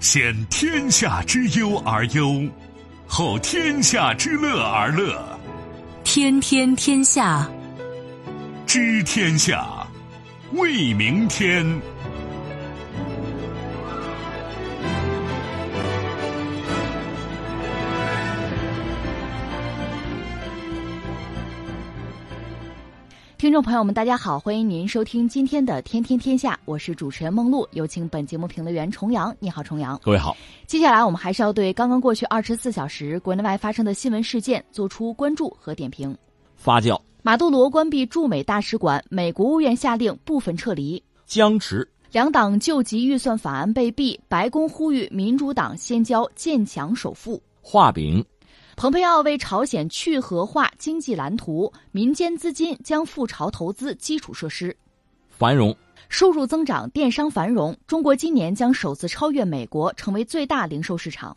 先天下之忧而忧，后天下之乐而乐。天天天下，知天下，为明天。听众朋友们，大家好，欢迎您收听今天的《天天天下》，我是主持人梦露，有请本节目评论员重阳。你好，重阳。各位好。接下来我们还是要对刚刚过去二十四小时国内外发生的新闻事件做出关注和点评。发酵。马杜罗关闭驻美大使馆，美国务院下令部分撤离。僵持。两党救急预算法案被毙，白宫呼吁民主党先交建强首付。画饼。蓬佩奥为朝鲜去核化经济蓝图，民间资金将赴朝投资基础设施。繁荣，收入增长，电商繁荣。中国今年将首次超越美国，成为最大零售市场。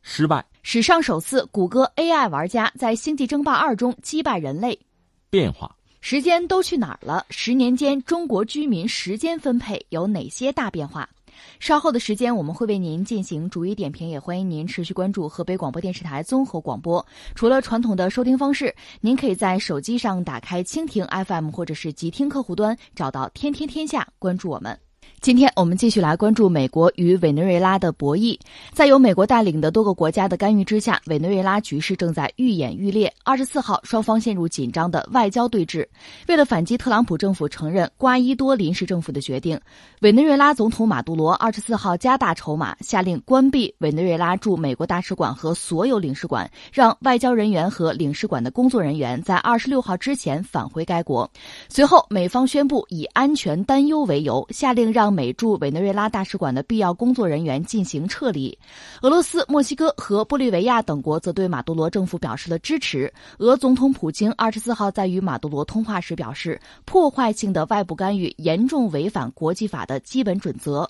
失败，史上首次，谷歌 AI 玩家在《星际争霸二》中击败人类。变化，时间都去哪儿了？十年间，中国居民时间分配有哪些大变化？稍后的时间，我们会为您进行逐一点评，也欢迎您持续关注河北广播电视台综合广播。除了传统的收听方式，您可以在手机上打开蜻蜓 FM 或者是极听客户端，找到“天天天下”，关注我们。今天我们继续来关注美国与委内瑞拉的博弈。在由美国带领的多个国家的干预之下，委内瑞拉局势正在愈演愈烈。二十四号，双方陷入紧张的外交对峙。为了反击特朗普政府承认瓜伊多临时政府的决定，委内瑞拉总统马杜罗二十四号加大筹码，下令关闭委内瑞拉驻美国大使馆和所有领事馆，让外交人员和领事馆的工作人员在二十六号之前返回该国。随后，美方宣布以安全担忧为由，下令让美驻委内瑞拉大使馆的必要工作人员进行撤离。俄罗斯、墨西哥和玻利维亚等国则对马杜罗政府表示了支持。俄总统普京二十四号在与马杜罗通话时表示，破坏性的外部干预严重违反国际法的基本准则。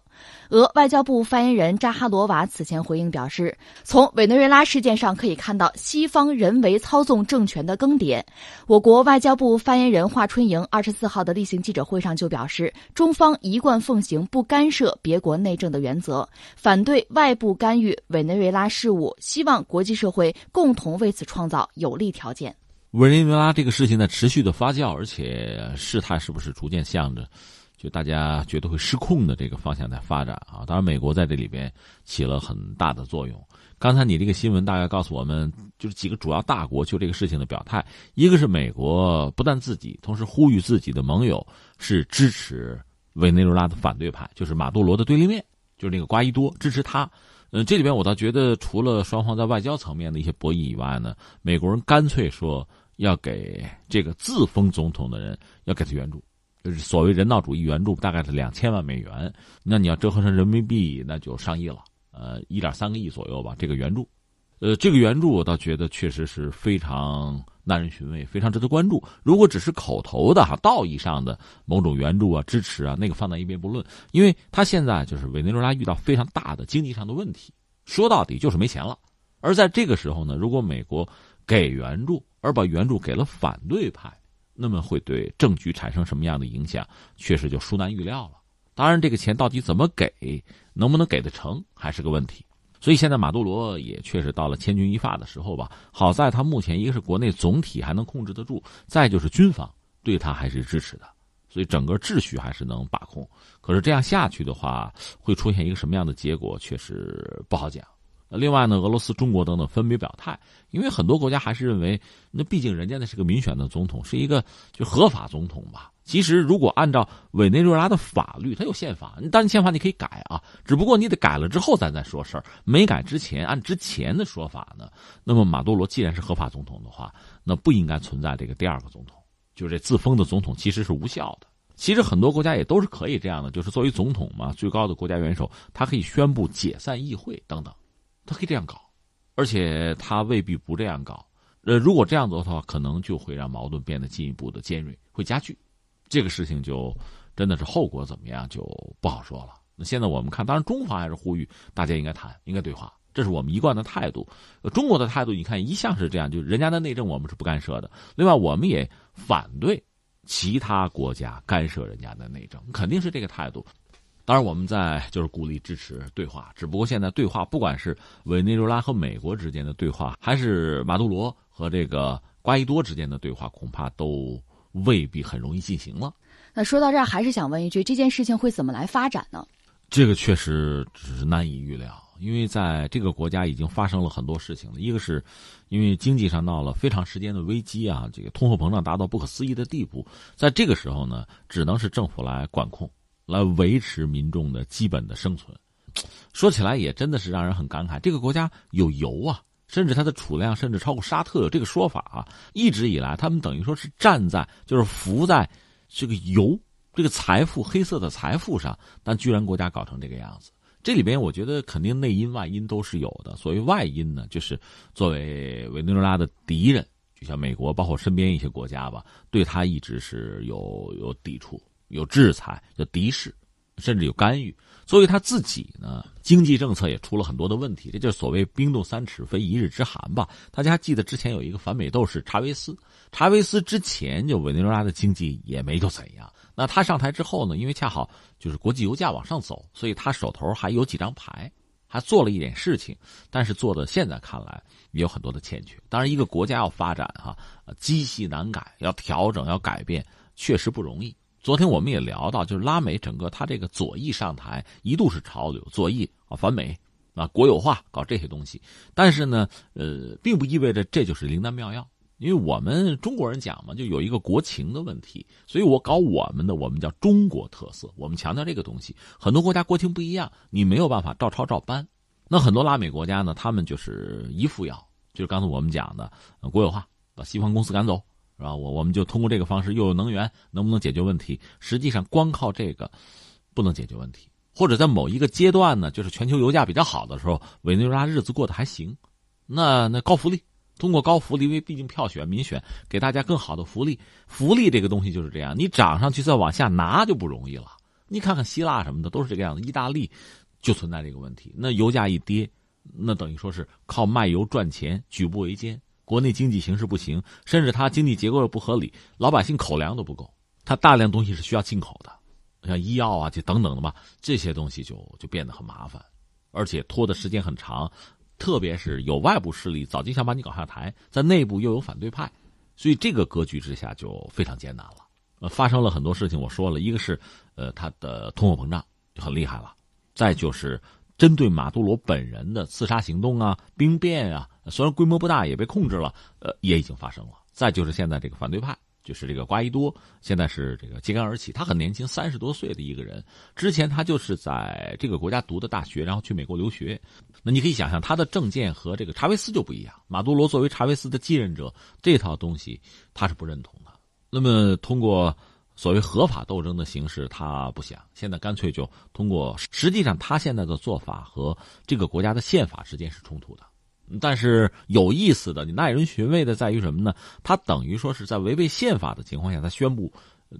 俄外交部发言人扎哈罗娃此前回应表示，从委内瑞拉事件上可以看到西方人为操纵政权的更迭。我国外交部发言人华春莹二十四号的例行记者会上就表示，中方一贯奉行行不干涉别国内政的原则，反对外部干预委内瑞拉事务，希望国际社会共同为此创造有利条件。委内瑞拉这个事情在持续的发酵，而且事态是不是逐渐向着？就大家觉得会失控的这个方向在发展啊！当然，美国在这里边起了很大的作用。刚才你这个新闻大概告诉我们，就是几个主要大国就这个事情的表态：一个是美国不但自己，同时呼吁自己的盟友是支持委内瑞拉的反对派，就是马杜罗的对立面，就是那个瓜伊多支持他。嗯，这里边我倒觉得，除了双方在外交层面的一些博弈以外呢，美国人干脆说要给这个自封总统的人要给他援助。就是所谓人道主义援助，大概是两千万美元。那你要折合成人民币，那就上亿了，呃，一点三个亿左右吧。这个援助，呃，这个援助我倒觉得确实是非常耐人寻味，非常值得关注。如果只是口头的哈，道义上的某种援助啊、支持啊，那个放在一边不论，因为他现在就是委内瑞拉遇到非常大的经济上的问题，说到底就是没钱了。而在这个时候呢，如果美国给援助，而把援助给了反对派。那么会对政局产生什么样的影响？确实就殊难预料了。当然，这个钱到底怎么给，能不能给得成，还是个问题。所以现在马杜罗也确实到了千钧一发的时候吧。好在他目前一个是国内总体还能控制得住，再就是军方对他还是支持的，所以整个秩序还是能把控。可是这样下去的话，会出现一个什么样的结果，确实不好讲。另外呢，俄罗斯、中国等等分别表态，因为很多国家还是认为，那毕竟人家那是个民选的总统，是一个就合法总统吧。其实如果按照委内瑞拉的法律，它有宪法，你当然宪法你可以改啊，只不过你得改了之后咱再说事儿。没改之前，按之前的说法呢，那么马杜罗既然是合法总统的话，那不应该存在这个第二个总统，就这自封的总统其实是无效的。其实很多国家也都是可以这样的，就是作为总统嘛，最高的国家元首，他可以宣布解散议会等等。他可以这样搞，而且他未必不这样搞。呃，如果这样做的话，可能就会让矛盾变得进一步的尖锐，会加剧。这个事情就真的是后果怎么样就不好说了。那现在我们看，当然中方还是呼吁大家应该谈，应该对话，这是我们一贯的态度。中国的态度，你看一向是这样，就人家的内政我们是不干涉的。另外，我们也反对其他国家干涉人家的内政，肯定是这个态度。当然，我们在就是鼓励支持对话，只不过现在对话，不管是委内瑞拉和美国之间的对话，还是马杜罗和这个瓜伊多之间的对话，恐怕都未必很容易进行了。那说到这儿，还是想问一句，这件事情会怎么来发展呢？这个确实只是难以预料，因为在这个国家已经发生了很多事情了。一个是，因为经济上闹了非常时间的危机啊，这个通货膨胀达到不可思议的地步，在这个时候呢，只能是政府来管控。来维持民众的基本的生存，说起来也真的是让人很感慨。这个国家有油啊，甚至它的储量甚至超过沙特，有这个说法啊。一直以来，他们等于说是站在就是浮在这个油这个财富黑色的财富上，但居然国家搞成这个样子。这里边我觉得肯定内因外因都是有的。所谓外因呢，就是作为委内瑞拉的敌人，就像美国，包括身边一些国家吧，对他一直是有有抵触。有制裁，有敌视，甚至有干预。作为他自己呢，经济政策也出了很多的问题。这就是所谓“冰冻三尺，非一日之寒”吧？大家还记得之前有一个反美斗士查韦斯，查韦斯之前就委内瑞拉的经济也没就怎样。那他上台之后呢，因为恰好就是国际油价往上走，所以他手头还有几张牌，还做了一点事情。但是做的现在看来也有很多的欠缺。当然，一个国家要发展哈，积细难改，要调整，要改变，确实不容易。昨天我们也聊到，就是拉美整个他这个左翼上台一度是潮流，左翼啊反美啊国有化搞这些东西，但是呢，呃，并不意味着这就是灵丹妙药，因为我们中国人讲嘛，就有一个国情的问题，所以我搞我们的，我们叫中国特色，我们强调这个东西。很多国家国情不一样，你没有办法照抄照搬。那很多拉美国家呢，他们就是一副药，就是刚才我们讲的国有化，把西方公司赶走。是吧？我我们就通过这个方式，又有能源，能不能解决问题？实际上，光靠这个不能解决问题。或者在某一个阶段呢，就是全球油价比较好的时候，委内瑞拉日子过得还行。那那高福利，通过高福利，因为毕竟票选民选，给大家更好的福利。福利这个东西就是这样，你涨上去再往下拿就不容易了。你看看希腊什么的都是这个样子，意大利就存在这个问题。那油价一跌，那等于说是靠卖油赚钱，举步维艰。国内经济形势不行，甚至它经济结构又不合理，老百姓口粮都不够，它大量东西是需要进口的，像医药啊这等等的吧，这些东西就就变得很麻烦，而且拖的时间很长，特别是有外部势力早就想把你搞下台，在内部又有反对派，所以这个格局之下就非常艰难了。呃，发生了很多事情，我说了一个是，呃，它的通货膨胀就很厉害了，再就是。针对马杜罗本人的刺杀行动啊、兵变啊，虽然规模不大，也被控制了，呃，也已经发生了。再就是现在这个反对派，就是这个瓜伊多，现在是这个揭竿而起。他很年轻，三十多岁的一个人。之前他就是在这个国家读的大学，然后去美国留学。那你可以想象，他的政见和这个查韦斯就不一样。马杜罗作为查韦斯的继任者，这套东西他是不认同的。那么通过。所谓合法斗争的形式，他不想。现在干脆就通过，实际上他现在的做法和这个国家的宪法之间是冲突的。但是有意思的，你耐人寻味的在于什么呢？他等于说是在违背宪法的情况下，他宣布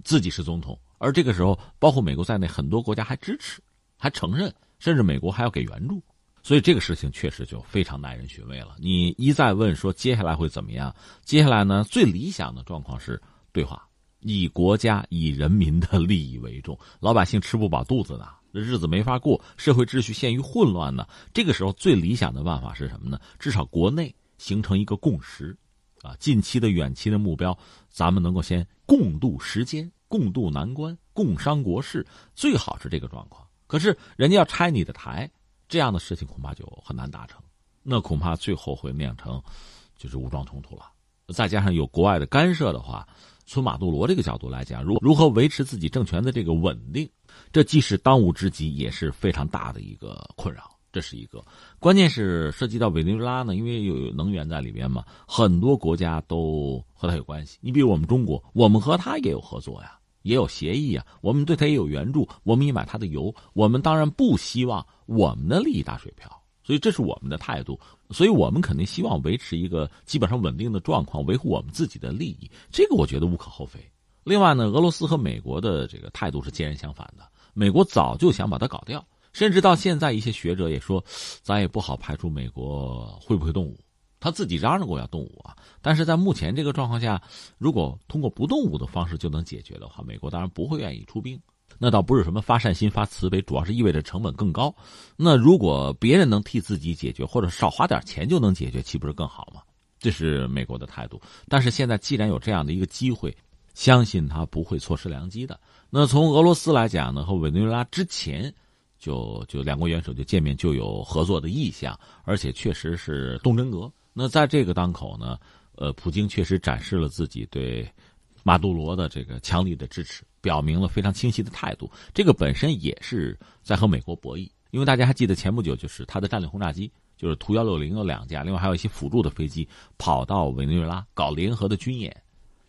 自己是总统，而这个时候，包括美国在内很多国家还支持，还承认，甚至美国还要给援助。所以这个事情确实就非常耐人寻味了。你一再问说接下来会怎么样？接下来呢？最理想的状况是对话。以国家、以人民的利益为重，老百姓吃不饱肚子的，日子没法过，社会秩序陷于混乱呢。这个时候，最理想的办法是什么呢？至少国内形成一个共识，啊，近期的、远期的目标，咱们能够先共度时间、共度难关、共商国事，最好是这个状况。可是人家要拆你的台，这样的事情恐怕就很难达成，那恐怕最后会酿成就是武装冲突了。再加上有国外的干涉的话。从马杜罗这个角度来讲，如如何维持自己政权的这个稳定，这既是当务之急，也是非常大的一个困扰。这是一个，关键是涉及到委内瑞拉呢，因为有能源在里边嘛，很多国家都和他有关系。你比如我们中国，我们和他也有合作呀，也有协议啊，我们对他也有援助，我们也买他的油，我们当然不希望我们的利益打水漂。所以这是我们的态度，所以我们肯定希望维持一个基本上稳定的状况，维护我们自己的利益，这个我觉得无可厚非。另外呢，俄罗斯和美国的这个态度是截然相反的，美国早就想把它搞掉，甚至到现在一些学者也说，咱也不好排除美国会不会动武，他自己嚷嚷过要动武啊。但是在目前这个状况下，如果通过不动武的方式就能解决的话，美国当然不会愿意出兵。那倒不是什么发善心、发慈悲，主要是意味着成本更高。那如果别人能替自己解决，或者少花点钱就能解决，岂不是更好吗？这是美国的态度。但是现在既然有这样的一个机会，相信他不会错失良机的。那从俄罗斯来讲呢，和委内瑞拉之前就就两国元首就见面就有合作的意向，而且确实是动真格。那在这个当口呢，呃，普京确实展示了自己对。马杜罗的这个强力的支持，表明了非常清晰的态度。这个本身也是在和美国博弈，因为大家还记得前不久，就是他的战略轰炸机，就是图幺六零有两架，另外还有一些辅助的飞机跑到委内瑞拉搞联合的军演。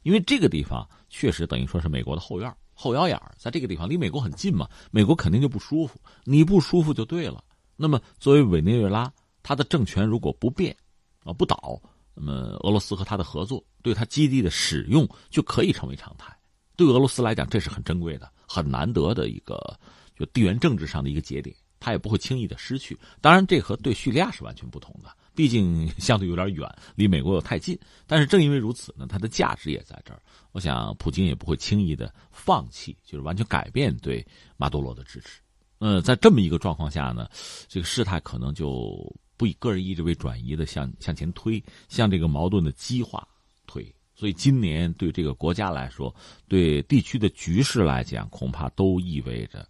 因为这个地方确实等于说是美国的后院、后腰眼在这个地方离美国很近嘛，美国肯定就不舒服。你不舒服就对了。那么作为委内瑞拉，他的政权如果不变，啊不倒。那么，俄罗斯和他的合作，对他基地的使用就可以成为常态。对俄罗斯来讲，这是很珍贵的、很难得的一个就地缘政治上的一个节点，他也不会轻易的失去。当然，这和对叙利亚是完全不同的，毕竟 相对有点远，离美国又太近。但是正因为如此呢，它的价值也在这儿。我想，普京也不会轻易的放弃，就是完全改变对马杜罗的支持。呃，在这么一个状况下呢，这个事态可能就。不以个人意志为转移的向向前推，向这个矛盾的激化推，所以今年对这个国家来说，对地区的局势来讲，恐怕都意味着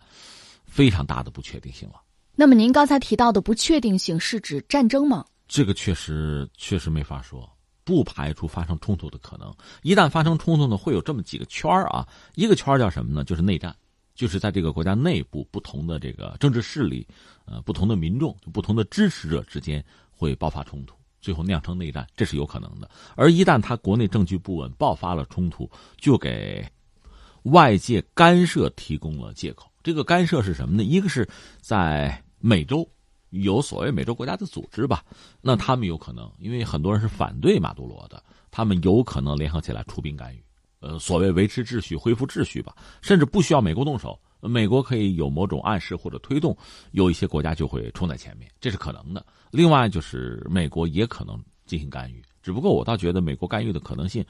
非常大的不确定性了。那么，您刚才提到的不确定性是指战争吗？这个确实确实没法说，不排除发生冲突的可能。一旦发生冲突呢，会有这么几个圈儿啊，一个圈儿叫什么呢？就是内战。就是在这个国家内部，不同的这个政治势力，呃，不同的民众，不同的支持者之间会爆发冲突，最后酿成内战，这是有可能的。而一旦他国内政局不稳，爆发了冲突，就给外界干涉提供了借口。这个干涉是什么呢？一个是在美洲有所谓美洲国家的组织吧，那他们有可能，因为很多人是反对马杜罗的，他们有可能联合起来出兵干预。呃，所谓维持秩序、恢复秩序吧，甚至不需要美国动手，美国可以有某种暗示或者推动，有一些国家就会冲在前面，这是可能的。另外就是美国也可能进行干预，只不过我倒觉得美国干预的可能性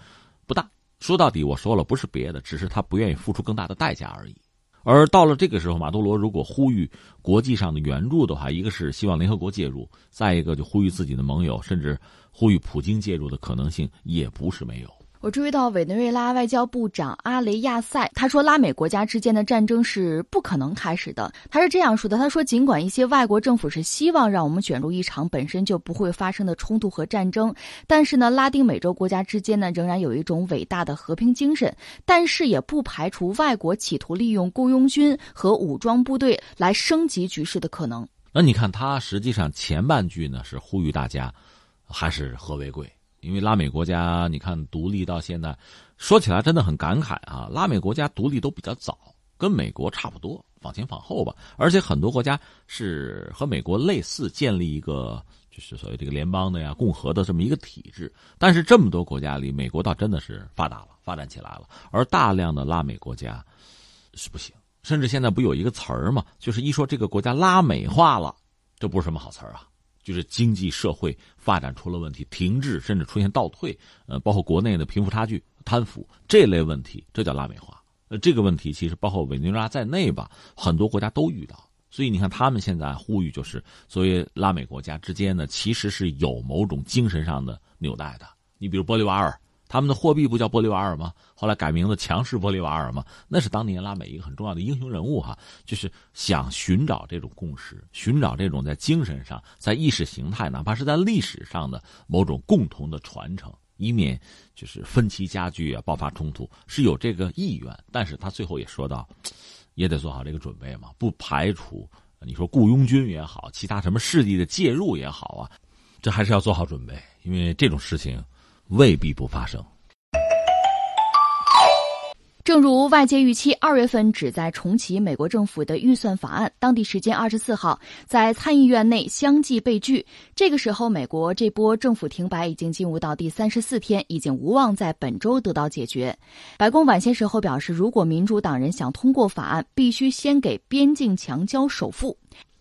不大。说到底，我说了不是别的，只是他不愿意付出更大的代价而已。而到了这个时候，马杜罗如果呼吁国际上的援助的话，一个是希望联合国介入，再一个就呼吁自己的盟友，甚至呼吁普京介入的可能性也不是没有。我注意到委内瑞拉外交部长阿雷亚塞他说，拉美国家之间的战争是不可能开始的。他是这样说的：“他说，尽管一些外国政府是希望让我们卷入一场本身就不会发生的冲突和战争，但是呢，拉丁美洲国家之间呢，仍然有一种伟大的和平精神。但是也不排除外国企图利用雇佣军和武装部队来升级局势的可能。”那你看，他实际上前半句呢是呼吁大家，还是和为贵。因为拉美国家，你看独立到现在，说起来真的很感慨啊！拉美国家独立都比较早，跟美国差不多，仿前仿后吧。而且很多国家是和美国类似，建立一个就是所谓这个联邦的呀、共和的这么一个体制。但是这么多国家里，美国倒真的是发达了，发展起来了。而大量的拉美国家是不行，甚至现在不有一个词儿嘛，就是一说这个国家拉美化了，这不是什么好词儿啊。就是经济社会发展出了问题，停滞甚至出现倒退，呃，包括国内的贫富差距、贪腐这类问题，这叫拉美化。呃，这个问题其实包括委内瑞拉在内吧，很多国家都遇到。所以你看，他们现在呼吁，就是作为拉美国家之间呢，其实是有某种精神上的纽带的。你比如玻利瓦尔。他们的货币不叫玻利瓦尔吗？后来改名字强势玻利瓦尔吗？那是当年拉美一个很重要的英雄人物哈，就是想寻找这种共识，寻找这种在精神上、在意识形态，哪怕是在历史上的某种共同的传承，以免就是分歧加剧啊，爆发冲突，是有这个意愿。但是他最后也说到，也得做好这个准备嘛，不排除你说雇佣军也好，其他什么势力的介入也好啊，这还是要做好准备，因为这种事情。未必不发生。正如外界预期，二月份旨在重启美国政府的预算法案，当地时间二十四号在参议院内相继被拒。这个时候，美国这波政府停摆已经进入到第三十四天，已经无望在本周得到解决。白宫晚些时候表示，如果民主党人想通过法案，必须先给边境墙交首付。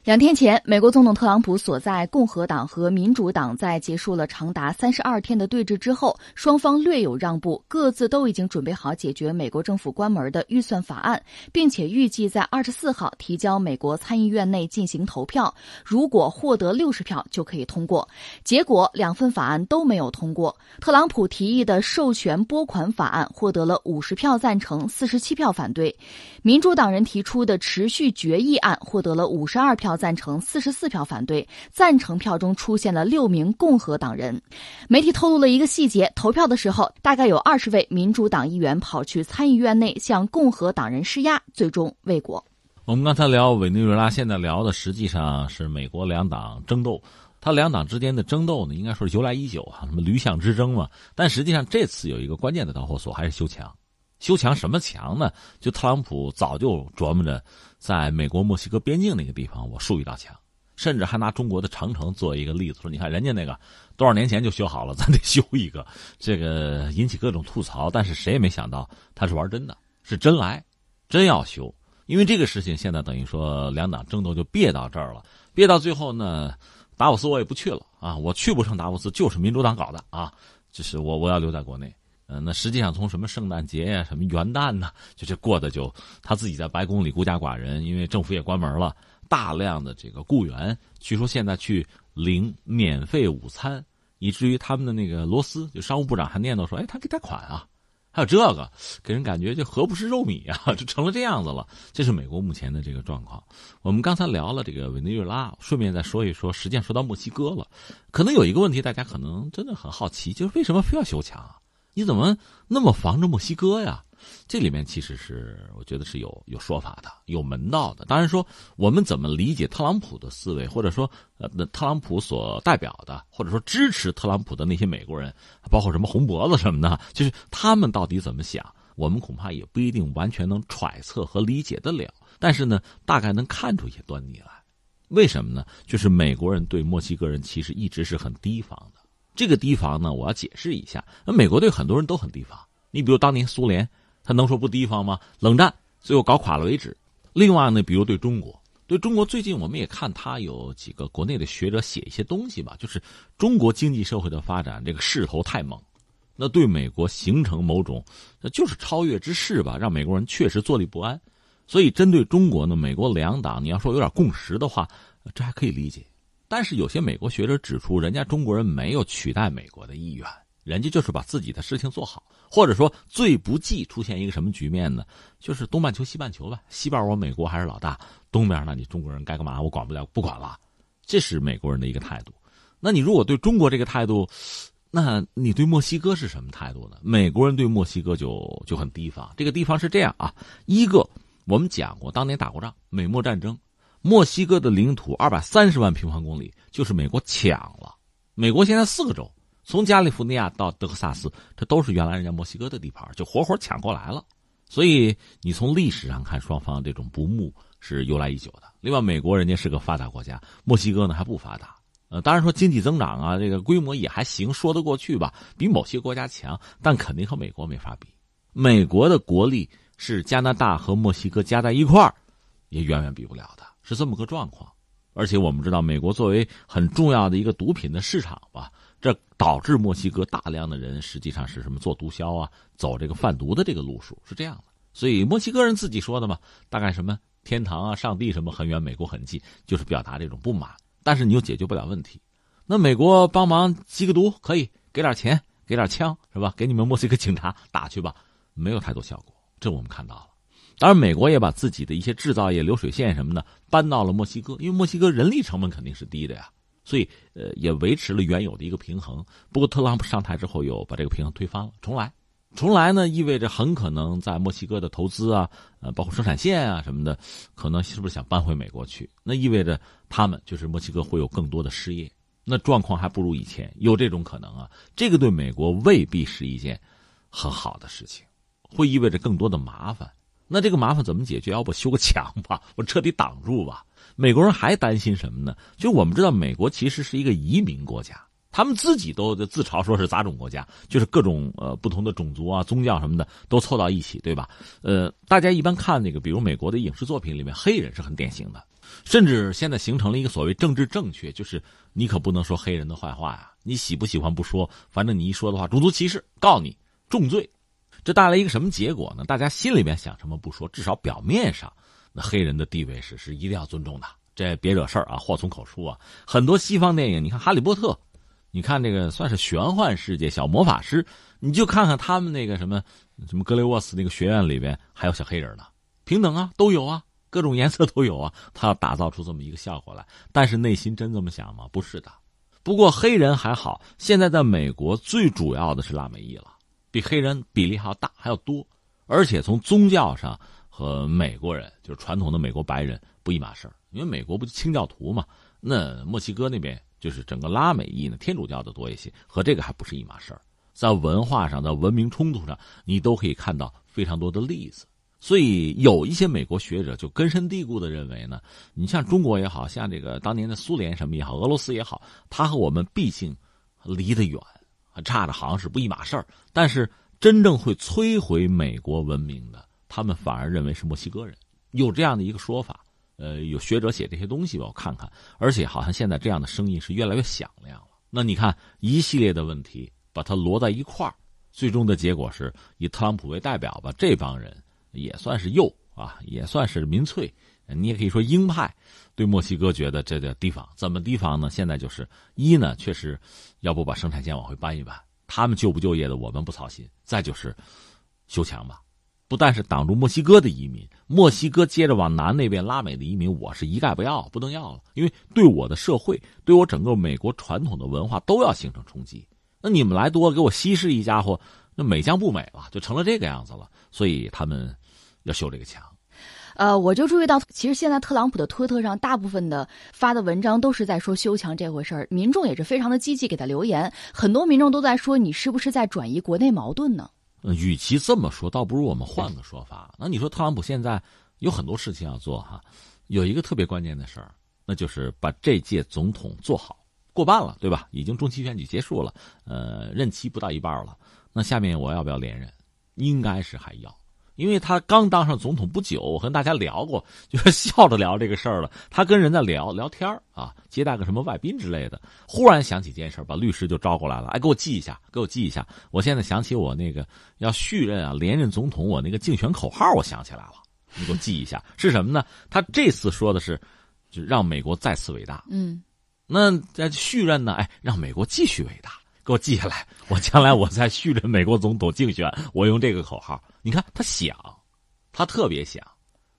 两天前，美国总统特朗普所在共和党和民主党在结束了长达三十二天的对峙之后，双方略有让步，各自都已经准备好解决美国政府关门的预算法案，并且预计在二十四号提交美国参议院内进行投票。如果获得六十票，就可以通过。结果，两份法案都没有通过。特朗普提议的授权拨款法案获得了五十票赞成，四十七票反对；民主党人提出的持续决议案获得了五十二票。赞成四十四票反对，赞成票中出现了六名共和党人。媒体透露了一个细节：投票的时候，大概有二十位民主党议员跑去参议院内向共和党人施压，最终未果。我们刚才聊委内瑞拉，现在聊的实际上是美国两党争斗。他两党之间的争斗呢，应该说是由来已久啊，什么驴象之争嘛。但实际上这次有一个关键的导火索，还是修墙。修墙什么墙呢？就特朗普早就琢磨着，在美国墨西哥边境那个地方，我竖一道墙，甚至还拿中国的长城做一个例子，说你看人家那个多少年前就修好了，咱得修一个。这个引起各种吐槽，但是谁也没想到他是玩真的，是真来，真要修。因为这个事情现在等于说两党争斗就憋到这儿了，憋到最后呢，达沃斯我也不去了啊，我去不成达沃斯就是民主党搞的啊，就是我我要留在国内。嗯，那实际上从什么圣诞节呀、什么元旦呢，就这过的就他自己在白宫里孤家寡人，因为政府也关门了，大量的这个雇员，据说现在去领免费午餐，以至于他们的那个罗斯就商务部长还念叨说：“哎，他给贷款啊，还有这个，给人感觉就何不是肉米啊，就成了这样子了。”这是美国目前的这个状况。我们刚才聊了这个委内瑞拉，顺便再说一说，实际上说到墨西哥了，可能有一个问题，大家可能真的很好奇，就是为什么非要修墙？你怎么那么防着墨西哥呀？这里面其实是我觉得是有有说法的，有门道的。当然说，我们怎么理解特朗普的思维，或者说呃，那特朗普所代表的，或者说支持特朗普的那些美国人，包括什么红脖子什么的，就是他们到底怎么想，我们恐怕也不一定完全能揣测和理解得了。但是呢，大概能看出一些端倪来。为什么呢？就是美国人对墨西哥人其实一直是很提防的。这个提防呢，我要解释一下。那美国对很多人都很提防。你比如当年苏联，他能说不提防吗？冷战最后搞垮了为止。另外呢，比如对中国，对中国最近我们也看他有几个国内的学者写一些东西吧，就是中国经济社会的发展这个势头太猛，那对美国形成某种那就是超越之势吧，让美国人确实坐立不安。所以针对中国呢，美国两党你要说有点共识的话，这还可以理解。但是有些美国学者指出，人家中国人没有取代美国的意愿，人家就是把自己的事情做好，或者说最不济出现一个什么局面呢？就是东半球、西半球呗，西边我美国还是老大，东边那你中国人该干嘛我管不了，不管了，这是美国人的一个态度。那你如果对中国这个态度，那你对墨西哥是什么态度呢？美国人对墨西哥就就很提防。这个地方是这样啊，一个我们讲过，当年打过仗，美墨战争。墨西哥的领土二百三十万平方公里，就是美国抢了。美国现在四个州，从加利福尼亚到德克萨斯，这都是原来人家墨西哥的地盘，就活活抢过来了。所以你从历史上看，双方这种不睦是由来已久的。另外，美国人家是个发达国家，墨西哥呢还不发达。呃，当然说经济增长啊，这个规模也还行，说得过去吧，比某些国家强，但肯定和美国没法比。美国的国力是加拿大和墨西哥加在一块儿，也远远比不了的。是这么个状况，而且我们知道，美国作为很重要的一个毒品的市场吧，这导致墨西哥大量的人实际上是什么做毒枭啊，走这个贩毒的这个路数是这样的。所以墨西哥人自己说的嘛，大概什么天堂啊、上帝什么很远，美国很近，就是表达这种不满。但是你又解决不了问题，那美国帮忙缉个毒可以给点钱，给点枪是吧？给你们墨西哥警察打去吧，没有太多效果，这我们看到了。当然，美国也把自己的一些制造业流水线什么的搬到了墨西哥，因为墨西哥人力成本肯定是低的呀，所以呃也维持了原有的一个平衡。不过特朗普上台之后又把这个平衡推翻了，重来。重来呢意味着很可能在墨西哥的投资啊，呃包括生产线啊什么的，可能是不是想搬回美国去？那意味着他们就是墨西哥会有更多的失业，那状况还不如以前，有这种可能啊。这个对美国未必是一件很好的事情，会意味着更多的麻烦。那这个麻烦怎么解决？要不修个墙吧，我彻底挡住吧。美国人还担心什么呢？就我们知道，美国其实是一个移民国家，他们自己都自嘲说是杂种国家，就是各种呃不同的种族啊、宗教什么的都凑到一起，对吧？呃，大家一般看那个，比如美国的影视作品里面，黑人是很典型的，甚至现在形成了一个所谓政治正确，就是你可不能说黑人的坏话呀，你喜不喜欢不说，反正你一说的话，种族歧视，告你重罪。这带来一个什么结果呢？大家心里面想什么不说，至少表面上，那黑人的地位是是一定要尊重的。这别惹事儿啊，祸从口出啊。很多西方电影，你看《哈利波特》，你看这个算是玄幻世界小魔法师，你就看看他们那个什么什么格雷沃斯那个学院里边还有小黑人呢，平等啊，都有啊，各种颜色都有啊。他要打造出这么一个效果来，但是内心真这么想吗？不是的。不过黑人还好，现在在美国最主要的是拉美裔了。比黑人比例还要大，还要多，而且从宗教上和美国人，就是传统的美国白人不一码事儿。因为美国不就清教徒嘛？那墨西哥那边就是整个拉美裔呢，天主教的多一些，和这个还不是一码事儿。在文化上，在文明冲突上，你都可以看到非常多的例子。所以有一些美国学者就根深蒂固的认为呢，你像中国也好像这个当年的苏联什么也好，俄罗斯也好，它和我们毕竟离得远。差的好像是不一码事儿，但是真正会摧毁美国文明的，他们反而认为是墨西哥人，有这样的一个说法。呃，有学者写这些东西吧，我看看。而且好像现在这样的声音是越来越响亮了。那你看一系列的问题，把它摞在一块儿，最终的结果是以特朗普为代表吧，这帮人也算是右啊，也算是民粹，你也可以说鹰派。对墨西哥觉得这叫提防，怎么提防呢？现在就是一呢，确实要不把生产线往回搬一搬，他们就不就业的我们不操心；再就是修墙吧，不但是挡住墨西哥的移民，墨西哥接着往南那边拉美的移民，我是一概不要，不能要了，因为对我的社会，对我整个美国传统的文化都要形成冲击。那你们来多给我稀释一家伙，那美将不美了，就成了这个样子了。所以他们要修这个墙。呃，我就注意到，其实现在特朗普的推特上大部分的发的文章都是在说修墙这回事儿，民众也是非常的积极给他留言，很多民众都在说你是不是在转移国内矛盾呢？与其这么说，倒不如我们换个说法。那你说特朗普现在有很多事情要做哈，有一个特别关键的事儿，那就是把这届总统做好，过半了，对吧？已经中期选举结束了，呃，任期不到一半了，那下面我要不要连任？应该是还要。因为他刚当上总统不久，我跟大家聊过，就是 笑着聊这个事儿了。他跟人家聊聊天啊，接待个什么外宾之类的，忽然想起件事把律师就招过来了，哎，给我记一下，给我记一下。我现在想起我那个要续任啊，连任总统，我那个竞选口号，我想起来了，你给我记一下，是什么呢？他这次说的是，就让美国再次伟大。嗯，那在续任呢？哎，让美国继续伟大。给我记下来，我将来我再续任美国总统竞选，我用这个口号。你看他想，他特别想。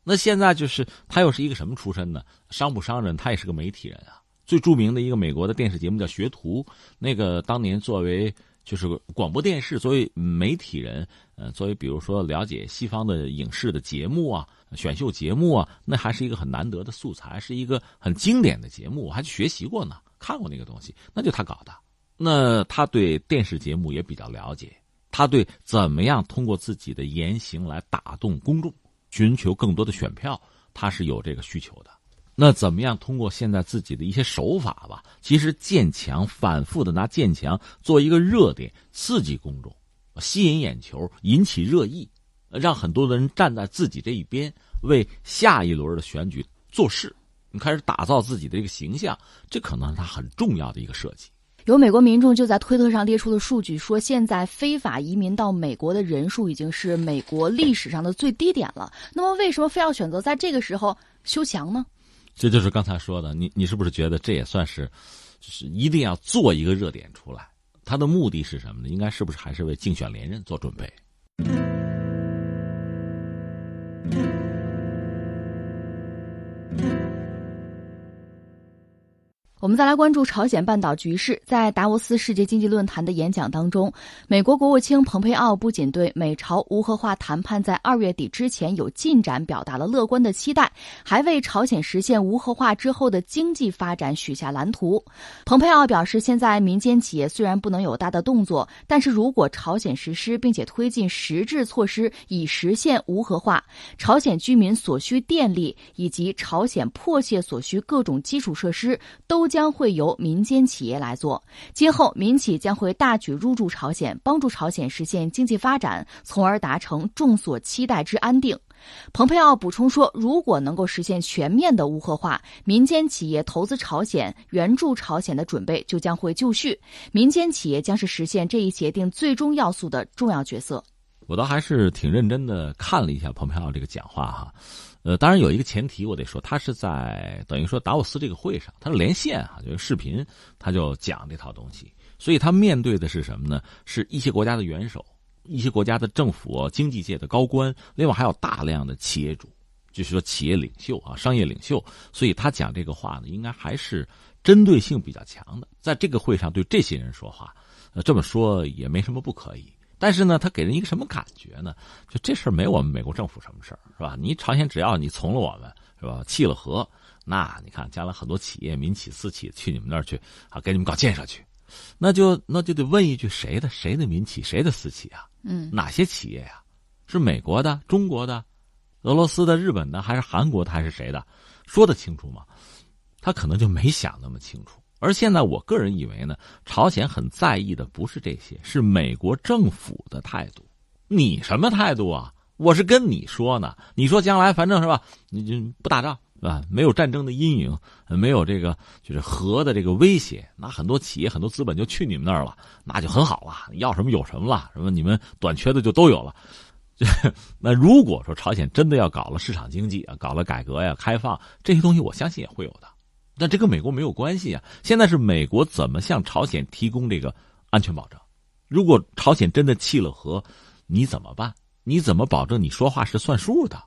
那现在就是他又是一个什么出身呢？商不商人，他也是个媒体人啊。最著名的一个美国的电视节目叫《学徒》，那个当年作为就是广播电视作为媒体人，呃，作为比如说了解西方的影视的节目啊、选秀节目啊，那还是一个很难得的素材，是一个很经典的节目，我还去学习过呢，看过那个东西，那就他搞的。那他对电视节目也比较了解，他对怎么样通过自己的言行来打动公众，寻求更多的选票，他是有这个需求的。那怎么样通过现在自己的一些手法吧？其实建强，反复的拿建强做一个热点，刺激公众，吸引眼球，引起热议，让很多的人站在自己这一边，为下一轮的选举做事。你开始打造自己的这个形象，这可能是他很重要的一个设计。有美国民众就在推特上列出了数据，说现在非法移民到美国的人数已经是美国历史上的最低点了。那么，为什么非要选择在这个时候修墙呢？这就是刚才说的，你你是不是觉得这也算是，就是一定要做一个热点出来？他的目的是什么呢？应该是不是还是为竞选连任做准备？我们再来关注朝鲜半岛局势。在达沃斯世界经济论坛的演讲当中，美国国务卿蓬佩奥不仅对美朝无核化谈判在二月底之前有进展表达了乐观的期待，还为朝鲜实现无核化之后的经济发展许下蓝图。蓬佩奥表示，现在民间企业虽然不能有大的动作，但是如果朝鲜实施并且推进实质措施以实现无核化，朝鲜居民所需电力以及朝鲜迫切所需各种基础设施都。将会由民间企业来做。今后，民企将会大举入驻朝鲜，帮助朝鲜实现经济发展，从而达成众所期待之安定。蓬佩奥补充说，如果能够实现全面的无核化，民间企业投资朝鲜、援助朝鲜的准备就将会就绪。民间企业将是实现这一协定最终要素的重要角色。我倒还是挺认真的看了一下蓬佩奥这个讲话哈，呃，当然有一个前提，我得说，他是在等于说达沃斯这个会上，他是连线哈，就是视频，他就讲这套东西，所以他面对的是什么呢？是一些国家的元首。一些国家的政府、经济界的高官，另外还有大量的企业主，就是说企业领袖啊、商业领袖，所以他讲这个话呢，应该还是针对性比较强的。在这个会上对这些人说话，呃，这么说也没什么不可以。但是呢，他给人一个什么感觉呢？就这事儿没我们美国政府什么事儿，是吧？你朝鲜只要你从了我们，是吧？弃了核，那你看将来很多企业、民企、私企去你们那儿去啊，给你们搞建设去，那就那就得问一句：谁的？谁的民企？谁的私企啊？嗯，哪些企业呀？是美国的、中国的、俄罗斯的、日本的，还是韩国的，还是谁的？说得清楚吗？他可能就没想那么清楚。而现在，我个人以为呢，朝鲜很在意的不是这些，是美国政府的态度。你什么态度啊？我是跟你说呢。你说将来反正是吧，你就不打仗。啊，没有战争的阴影，没有这个就是核的这个威胁，那很多企业、很多资本就去你们那儿了，那就很好了，要什么有什么了，什么你们短缺的就都有了。那如果说朝鲜真的要搞了市场经济啊，搞了改革呀、开放这些东西，我相信也会有的。但这跟美国没有关系啊。现在是美国怎么向朝鲜提供这个安全保障？如果朝鲜真的弃了核，你怎么办？你怎么保证你说话是算数的？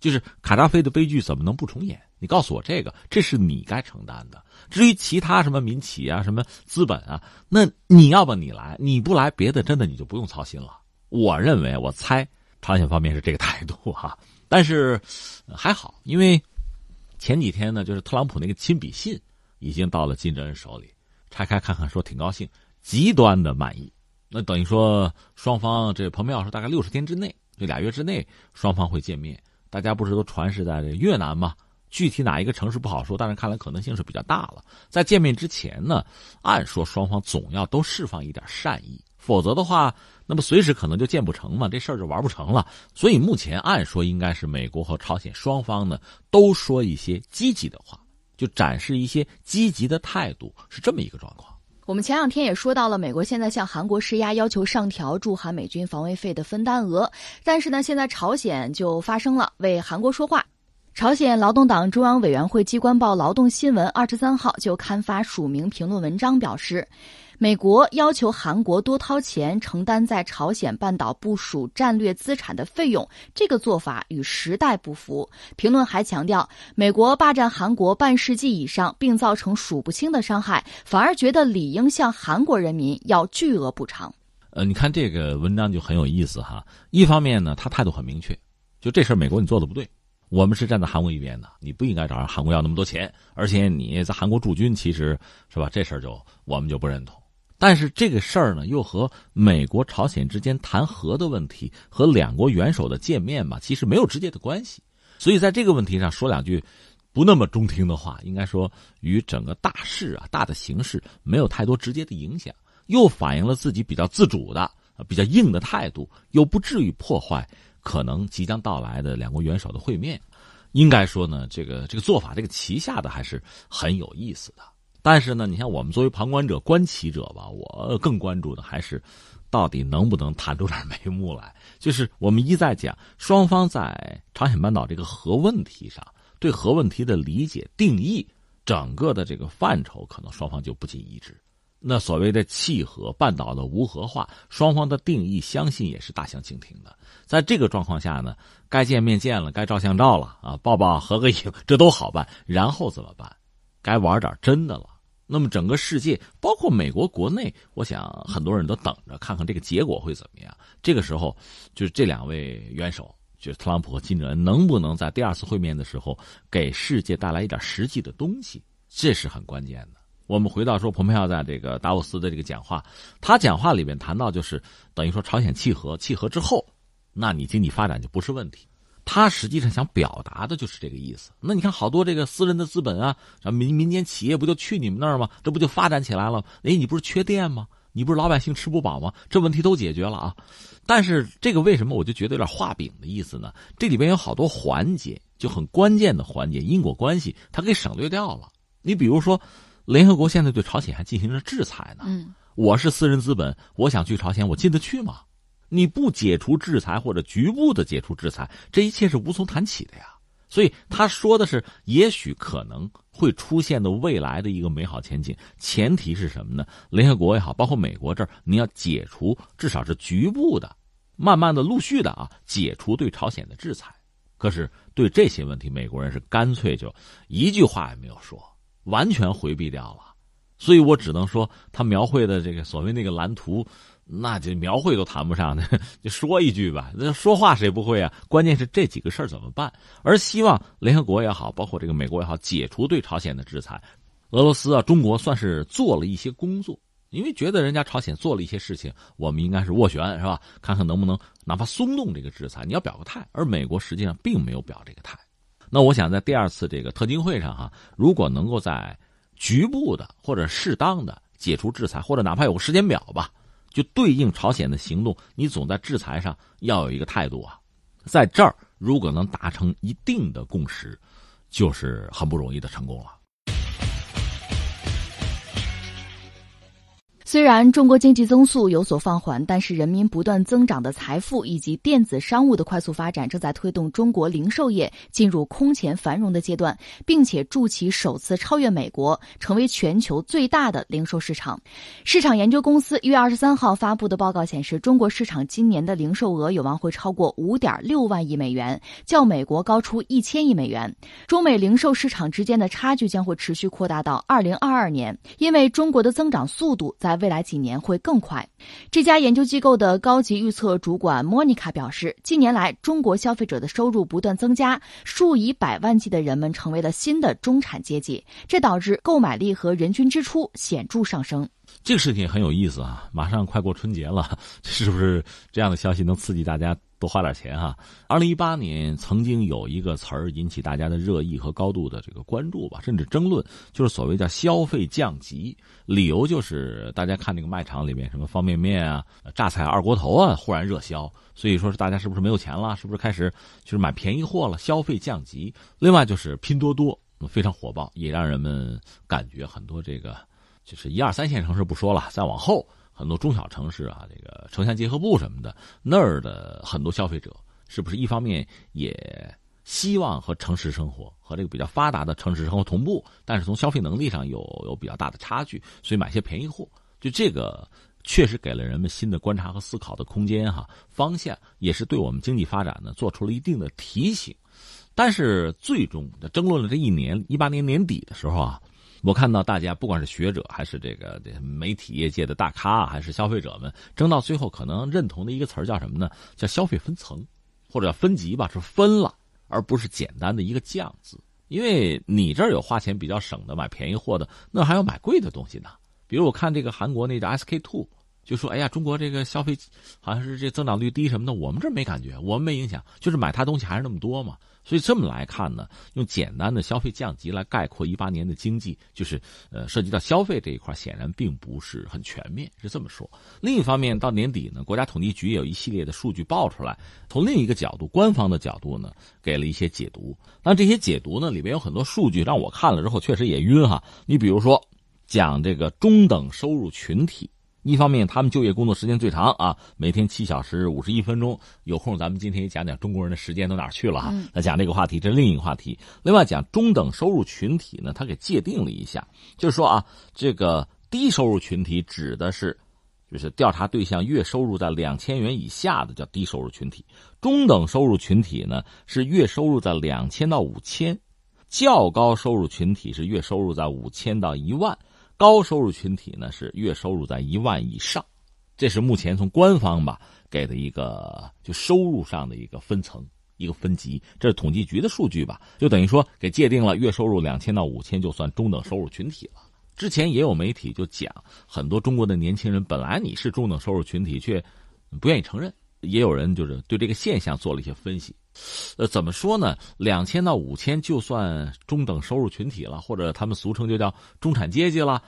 就是卡扎菲的悲剧怎么能不重演？你告诉我这个，这是你该承担的。至于其他什么民企啊、什么资本啊，那你要不你来，你不来，别的真的你就不用操心了。我认为，我猜朝鲜方面是这个态度哈。但是还好，因为前几天呢，就是特朗普那个亲笔信已经到了金正恩手里，拆开看看，说挺高兴，极端的满意。那等于说双方这彭佩奥说，大概六十天之内，就俩月之内，双方会见面。大家不是都传是在这越南吗？具体哪一个城市不好说，但是看来可能性是比较大了。在见面之前呢，按说双方总要都释放一点善意，否则的话，那么随时可能就建不成嘛，这事儿就玩不成了。所以目前按说应该是美国和朝鲜双方呢都说一些积极的话，就展示一些积极的态度，是这么一个状况。我们前两天也说到了，美国现在向韩国施压，要求上调驻韩美军防卫费的分担额。但是呢，现在朝鲜就发声了，为韩国说话。朝鲜劳动党中央委员会机关报《劳动新闻》二十三号就刊发署名评论文章，表示。美国要求韩国多掏钱承担在朝鲜半岛部署战略资产的费用，这个做法与时代不符。评论还强调，美国霸占韩国半世纪以上，并造成数不清的伤害，反而觉得理应向韩国人民要巨额补偿。呃，你看这个文章就很有意思哈。一方面呢，他态度很明确，就这事儿美国你做的不对，我们是站在韩国一边的，你不应该找人韩国要那么多钱，而且你在韩国驻军，其实是吧？这事儿就我们就不认同。但是这个事儿呢，又和美国、朝鲜之间谈和的问题和两国元首的见面嘛，其实没有直接的关系。所以在这个问题上说两句不那么中听的话，应该说与整个大势啊、大的形势没有太多直接的影响，又反映了自己比较自主的、比较硬的态度，又不至于破坏可能即将到来的两国元首的会面。应该说呢，这个这个做法，这个旗下的还是很有意思的。但是呢，你像我们作为旁观者、观棋者吧，我更关注的还是，到底能不能谈出点眉目来？就是我们一再讲，双方在朝鲜半岛这个核问题上，对核问题的理解、定义，整个的这个范畴，可能双方就不尽一致。那所谓的弃核、半岛的无核化，双方的定义，相信也是大相径庭的。在这个状况下呢，该见面见了，该照相照了啊，抱抱合个影，这都好办。然后怎么办？该玩点真的了。那么整个世界，包括美国国内，我想很多人都等着看看这个结果会怎么样。这个时候，就是这两位元首，就是特朗普和金正恩，能不能在第二次会面的时候给世界带来一点实际的东西，这是很关键的。我们回到说，蓬佩奥在这个达沃斯的这个讲话，他讲话里面谈到，就是等于说朝鲜契合，契合之后，那你经济发展就不是问题。他实际上想表达的就是这个意思。那你看，好多这个私人的资本啊，民民间企业不就去你们那儿吗？这不就发展起来了？哎，你不是缺电吗？你不是老百姓吃不饱吗？这问题都解决了啊。但是这个为什么我就觉得有点画饼的意思呢？这里边有好多环节，就很关键的环节，因果关系他给省略掉了。你比如说，联合国现在对朝鲜还进行着制裁呢。嗯，我是私人资本，我想去朝鲜，我进得去吗？你不解除制裁或者局部的解除制裁，这一切是无从谈起的呀。所以他说的是，也许可能会出现的未来的一个美好前景，前提是什么呢？联合国也好，包括美国这儿，你要解除至少是局部的、慢慢的、陆续的啊，解除对朝鲜的制裁。可是对这些问题，美国人是干脆就一句话也没有说，完全回避掉了。所以我只能说，他描绘的这个所谓那个蓝图。那就描绘都谈不上的，就说一句吧。那说话谁不会啊？关键是这几个事儿怎么办？而希望联合国也好，包括这个美国也好，解除对朝鲜的制裁。俄罗斯啊，中国算是做了一些工作，因为觉得人家朝鲜做了一些事情，我们应该是斡旋，是吧？看看能不能哪怕松动这个制裁，你要表个态。而美国实际上并没有表这个态。那我想在第二次这个特金会上哈，如果能够在局部的或者适当的解除制裁，或者哪怕有个时间表吧。就对应朝鲜的行动，你总在制裁上要有一个态度啊。在这儿，如果能达成一定的共识，就是很不容易的成功了。虽然中国经济增速有所放缓，但是人民不断增长的财富以及电子商务的快速发展，正在推动中国零售业进入空前繁荣的阶段，并且助其首次超越美国，成为全球最大的零售市场。市场研究公司一月二十三号发布的报告显示，中国市场今年的零售额有望会超过五点六万亿美元，较美国高出一千亿美元。中美零售市场之间的差距将会持续扩大到二零二二年，因为中国的增长速度在。未来几年会更快。这家研究机构的高级预测主管莫妮卡表示，近年来中国消费者的收入不断增加，数以百万计的人们成为了新的中产阶级，这导致购买力和人均支出显著上升。这个事情也很有意思啊！马上快过春节了，是不是这样的消息能刺激大家？多花点钱哈！二零一八年曾经有一个词儿引起大家的热议和高度的这个关注吧，甚至争论，就是所谓叫消费降级。理由就是大家看那个卖场里面什么方便面啊、榨菜二锅头啊，忽然热销，所以说是大家是不是没有钱了？是不是开始就是买便宜货了？消费降级。另外就是拼多多非常火爆，也让人们感觉很多这个就是一二三线城市不说了，再往后。很多中小城市啊，这个城乡结合部什么的，那儿的很多消费者，是不是一方面也希望和城市生活和这个比较发达的城市生活同步，但是从消费能力上有有比较大的差距，所以买些便宜货。就这个确实给了人们新的观察和思考的空间哈，方向也是对我们经济发展呢做出了一定的提醒。但是最终争论了这一年，一八年年底的时候啊。我看到大家不管是学者还是这个媒体业界的大咖，还是消费者们，争到最后可能认同的一个词儿叫什么呢？叫消费分层，或者叫分级吧，是分了，而不是简单的一个降字。因为你这儿有花钱比较省的买便宜货的，那还要买贵的东西呢。比如我看这个韩国那个 SK two，就说哎呀，中国这个消费好像是这增长率低什么的，我们这儿没感觉，我们没影响，就是买他东西还是那么多嘛。所以这么来看呢，用简单的消费降级来概括一八年的经济，就是呃涉及到消费这一块，显然并不是很全面，是这么说。另一方面，到年底呢，国家统计局也有一系列的数据报出来，从另一个角度，官方的角度呢，给了一些解读。那这些解读呢，里边有很多数据让我看了之后确实也晕哈。你比如说，讲这个中等收入群体。一方面，他们就业工作时间最长啊，每天七小时五十一分钟。有空咱们今天也讲讲中国人的时间都哪去了哈。那讲这个话题，这是另一个话题。另外讲中等收入群体呢，他给界定了一下，就是说啊，这个低收入群体指的是，就是调查对象月收入在两千元以下的叫低收入群体。中等收入群体呢是月收入在两千到五千，较高收入群体是月收入在五千到一万。高收入群体呢是月收入在一万以上，这是目前从官方吧给的一个就收入上的一个分层一个分级，这是统计局的数据吧，就等于说给界定了月收入两千到五千就算中等收入群体了。之前也有媒体就讲，很多中国的年轻人本来你是中等收入群体，却不愿意承认，也有人就是对这个现象做了一些分析，呃，怎么说呢？两千到五千就算中等收入群体了，或者他们俗称就叫中产阶级了。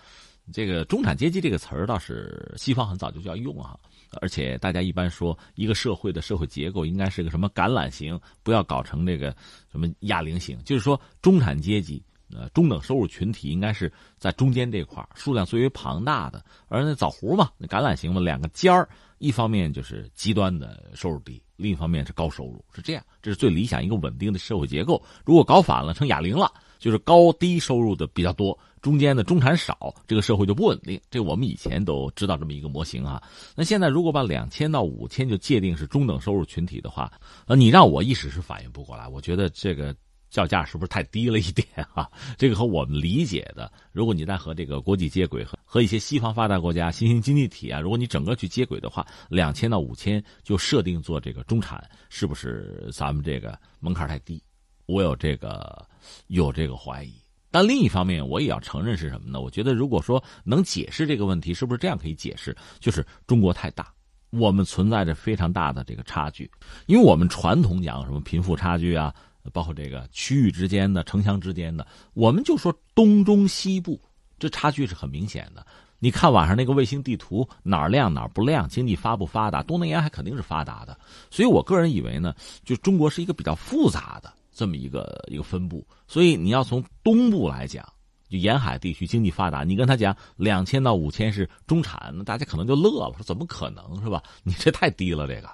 这个中产阶级这个词儿倒是西方很早就要用啊，而且大家一般说一个社会的社会结构应该是个什么橄榄形，不要搞成这个什么哑铃形，就是说中产阶级。呃，中等收入群体应该是在中间这块数量最为庞大的。而那枣核嘛，那橄榄形嘛，两个尖儿，一方面就是极端的收入低，另一方面是高收入，是这样，这是最理想一个稳定的社会结构。如果搞反了，成哑铃了，就是高低收入的比较多，中间的中产少，这个社会就不稳定。这我们以前都知道这么一个模型啊。那现在如果把两千到五千就界定是中等收入群体的话，呃，你让我一时是反应不过来，我觉得这个。叫价是不是太低了一点啊？这个和我们理解的，如果你在和这个国际接轨，和和一些西方发达国家、新兴经济体啊，如果你整个去接轨的话，两千到五千就设定做这个中产，是不是咱们这个门槛太低？我有这个有这个怀疑。但另一方面，我也要承认是什么呢？我觉得如果说能解释这个问题，是不是这样可以解释？就是中国太大，我们存在着非常大的这个差距，因为我们传统讲什么贫富差距啊。包括这个区域之间的、城乡之间的，我们就说东中西部，这差距是很明显的。你看网上那个卫星地图，哪儿亮哪儿不亮，经济发不发达？东南沿海肯定是发达的。所以我个人以为呢，就中国是一个比较复杂的这么一个一个分布。所以你要从东部来讲，就沿海地区经济发达，你跟他讲两千到五千是中产，那大家可能就乐了，说怎么可能是吧？你这太低了这个。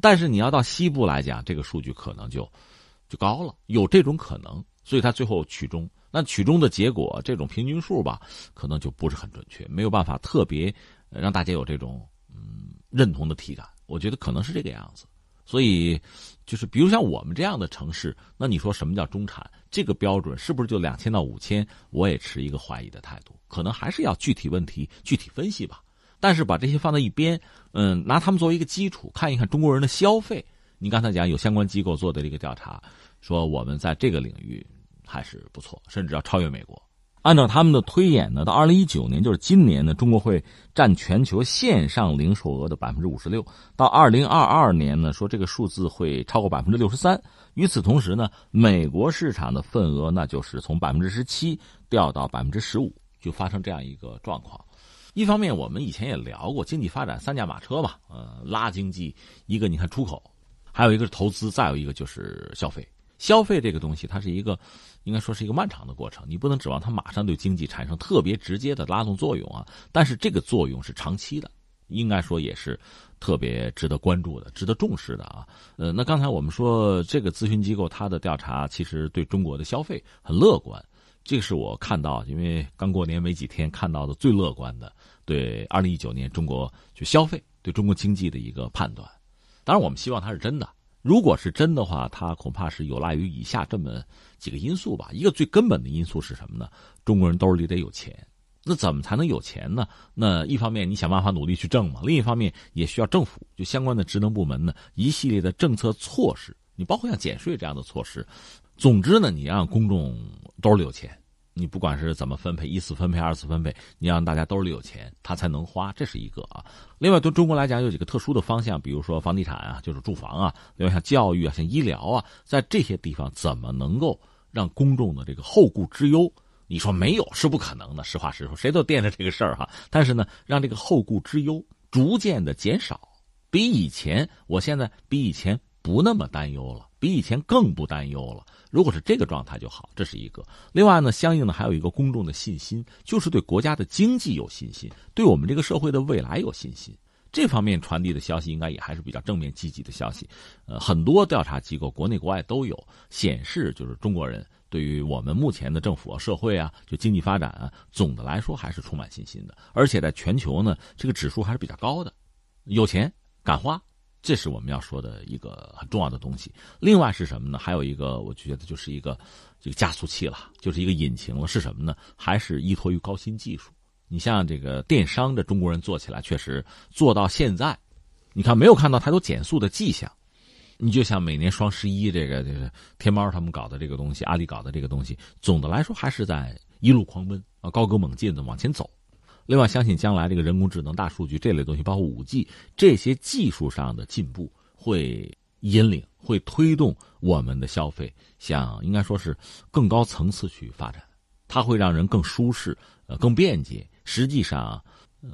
但是你要到西部来讲，这个数据可能就。就高了，有这种可能，所以他最后取中。那取中的结果，这种平均数吧，可能就不是很准确，没有办法特别让大家有这种嗯认同的体感。我觉得可能是这个样子。所以，就是比如像我们这样的城市，那你说什么叫中产？这个标准是不是就两千到五千？我也持一个怀疑的态度，可能还是要具体问题具体分析吧。但是把这些放在一边，嗯，拿他们作为一个基础，看一看中国人的消费。你刚才讲有相关机构做的这个调查。说我们在这个领域还是不错，甚至要超越美国。按照他们的推演呢，到二零一九年，就是今年呢，中国会占全球线上零售额的百分之五十六。到二零二二年呢，说这个数字会超过百分之六十三。与此同时呢，美国市场的份额那就是从百分之十七掉到百分之十五，就发生这样一个状况。一方面，我们以前也聊过经济发展三驾马车嘛，呃，拉经济，一个你看出口，还有一个是投资，再有一个就是消费。消费这个东西，它是一个，应该说是一个漫长的过程。你不能指望它马上对经济产生特别直接的拉动作用啊。但是这个作用是长期的，应该说也是特别值得关注的、值得重视的啊。呃，那刚才我们说这个咨询机构它的调查其实对中国的消费很乐观，这个是我看到，因为刚过年没几天看到的最乐观的对二零一九年中国就消费对中国经济的一个判断。当然，我们希望它是真的。如果是真的话，它恐怕是有赖于以下这么几个因素吧。一个最根本的因素是什么呢？中国人兜里得有钱。那怎么才能有钱呢？那一方面你想办法努力去挣嘛，另一方面也需要政府就相关的职能部门呢一系列的政策措施，你包括像减税这样的措施。总之呢，你让公众兜里有钱。你不管是怎么分配，一次分配、二次分配，你让大家兜里有钱，他才能花，这是一个啊。另外，对中国来讲，有几个特殊的方向，比如说房地产啊，就是住房啊；另外，像教育啊，像医疗啊，在这些地方怎么能够让公众的这个后顾之忧？你说没有是不可能的，实话实说，谁都惦着这个事儿哈。但是呢，让这个后顾之忧逐渐的减少，比以前，我现在比以前不那么担忧了，比以前更不担忧了。如果是这个状态就好，这是一个。另外呢，相应的还有一个公众的信心，就是对国家的经济有信心，对我们这个社会的未来有信心。这方面传递的消息应该也还是比较正面积极的消息。呃，很多调查机构国内国外都有显示，就是中国人对于我们目前的政府啊、社会啊、就经济发展啊，总的来说还是充满信心的。而且在全球呢，这个指数还是比较高的，有钱敢花。这是我们要说的一个很重要的东西。另外是什么呢？还有一个，我觉得就是一个这个加速器了，就是一个引擎了。是什么呢？还是依托于高新技术。你像这个电商，的中国人做起来确实做到现在，你看没有看到太多减速的迹象。你就像每年双十一这个这个天猫他们搞的这个东西，阿里搞的这个东西，总的来说还是在一路狂奔啊，高歌猛进的往前走。另外，相信将来这个人工智能、大数据这类东西，包括五 G 这些技术上的进步，会引领、会推动我们的消费向应该说是更高层次去发展，它会让人更舒适，呃，更便捷。实际上，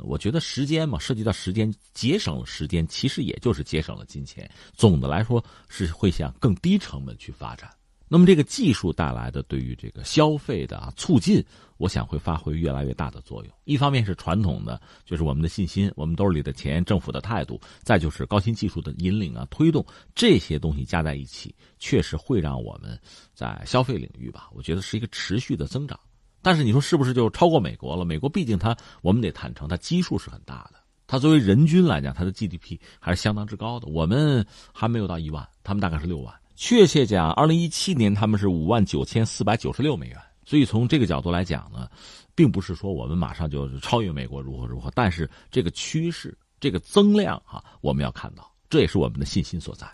我觉得时间嘛，涉及到时间，节省了时间，其实也就是节省了金钱。总的来说，是会向更低成本去发展。那么，这个技术带来的对于这个消费的促进，我想会发挥越来越大的作用。一方面是传统的，就是我们的信心，我们兜里的钱，政府的态度，再就是高新技术的引领啊推动，这些东西加在一起，确实会让我们在消费领域吧，我觉得是一个持续的增长。但是你说是不是就超过美国了？美国毕竟它，我们得坦诚，它基数是很大的，它作为人均来讲，它的 GDP 还是相当之高的。我们还没有到一万，他们大概是六万。确切讲，二零一七年他们是五万九千四百九十六美元，所以从这个角度来讲呢，并不是说我们马上就超越美国如何如何，但是这个趋势、这个增量哈，我们要看到，这也是我们的信心所在。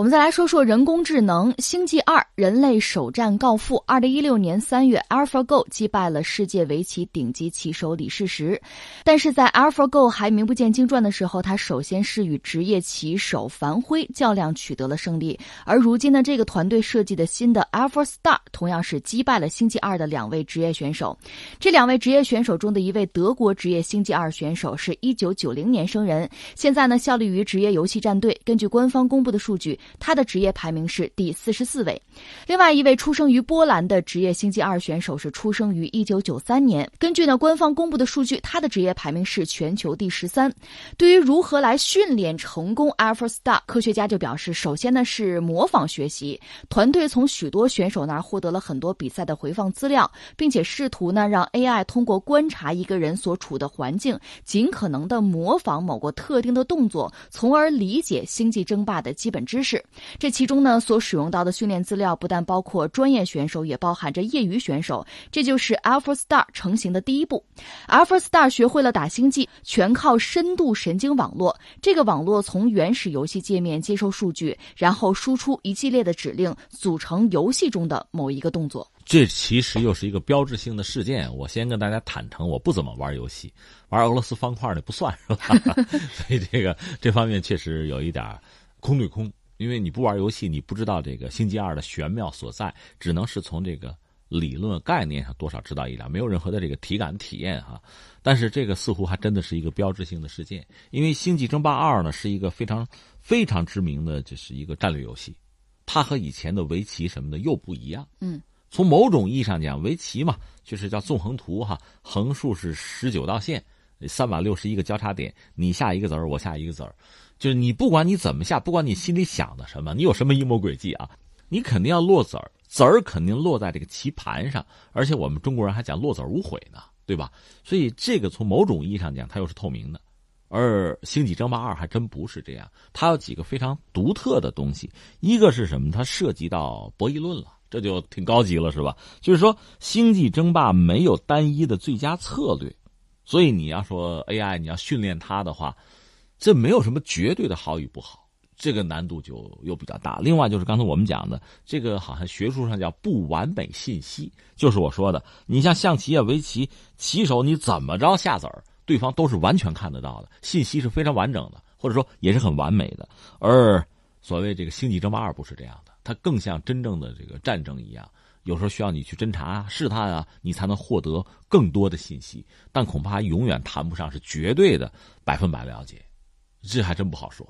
我们再来说说人工智能，《星际二》人类首战告负。二零一六年三月，AlphaGo 击败了世界围棋顶级棋手李世石。但是在 AlphaGo 还名不见经传的时候，他首先是与职业棋手樊辉较量，取得了胜利。而如今呢，这个团队设计的新的 AlphaStar 同样是击败了《星际二》的两位职业选手。这两位职业选手中的一位德国职业《星际二》选手是一九九零年生人，现在呢效力于职业游戏战队。根据官方公布的数据。他的职业排名是第四十四位，另外一位出生于波兰的职业星际二选手是出生于一九九三年。根据呢官方公布的数据，他的职业排名是全球第十三。对于如何来训练成功 AlphaStar，科学家就表示，首先呢是模仿学习，团队从许多选手那儿获得了很多比赛的回放资料，并且试图呢让 AI 通过观察一个人所处的环境，尽可能的模仿某个特定的动作，从而理解星际争霸的基本知识。是这其中呢，所使用到的训练资料不但包括专业选手，也包含着业余选手。这就是 AlphaStar 成型的第一步。AlphaStar 学会了打星际，全靠深度神经网络。这个网络从原始游戏界面接收数据，然后输出一系列的指令，组成游戏中的某一个动作。这其实又是一个标志性的事件。我先跟大家坦诚，我不怎么玩游戏，玩俄罗斯方块的不算是吧？所以这个这方面确实有一点空对空。因为你不玩游戏，你不知道这个《星际二》的玄妙所在，只能是从这个理论概念上多少知道一点，没有任何的这个体感体验哈。但是这个似乎还真的是一个标志性的事件，因为《星际争霸二》呢是一个非常非常知名的，就是一个战略游戏，它和以前的围棋什么的又不一样。嗯，从某种意义上讲，围棋嘛，就是叫纵横图哈，横竖是十九道线，三百六十一个交叉点，你下一个子儿，我下一个子儿。就是你不管你怎么下，不管你心里想的什么，你有什么阴谋诡计啊，你肯定要落子儿，子儿肯定落在这个棋盘上，而且我们中国人还讲落子无悔呢，对吧？所以这个从某种意义上讲，它又是透明的，而《星际争霸二》还真不是这样，它有几个非常独特的东西，一个是什么？它涉及到博弈论了，这就挺高级了，是吧？就是说，《星际争霸》没有单一的最佳策略，所以你要说 AI，你要训练它的话。这没有什么绝对的好与不好，这个难度就又比较大。另外就是刚才我们讲的，这个好像学术上叫不完美信息，就是我说的，你像象棋啊、围棋，棋手你怎么着下子儿，对方都是完全看得到的，信息是非常完整的，或者说也是很完美的。而所谓这个星际争霸二不是这样的，它更像真正的这个战争一样，有时候需要你去侦查啊、试探啊，你才能获得更多的信息，但恐怕永远谈不上是绝对的百分百了解。这还真不好说，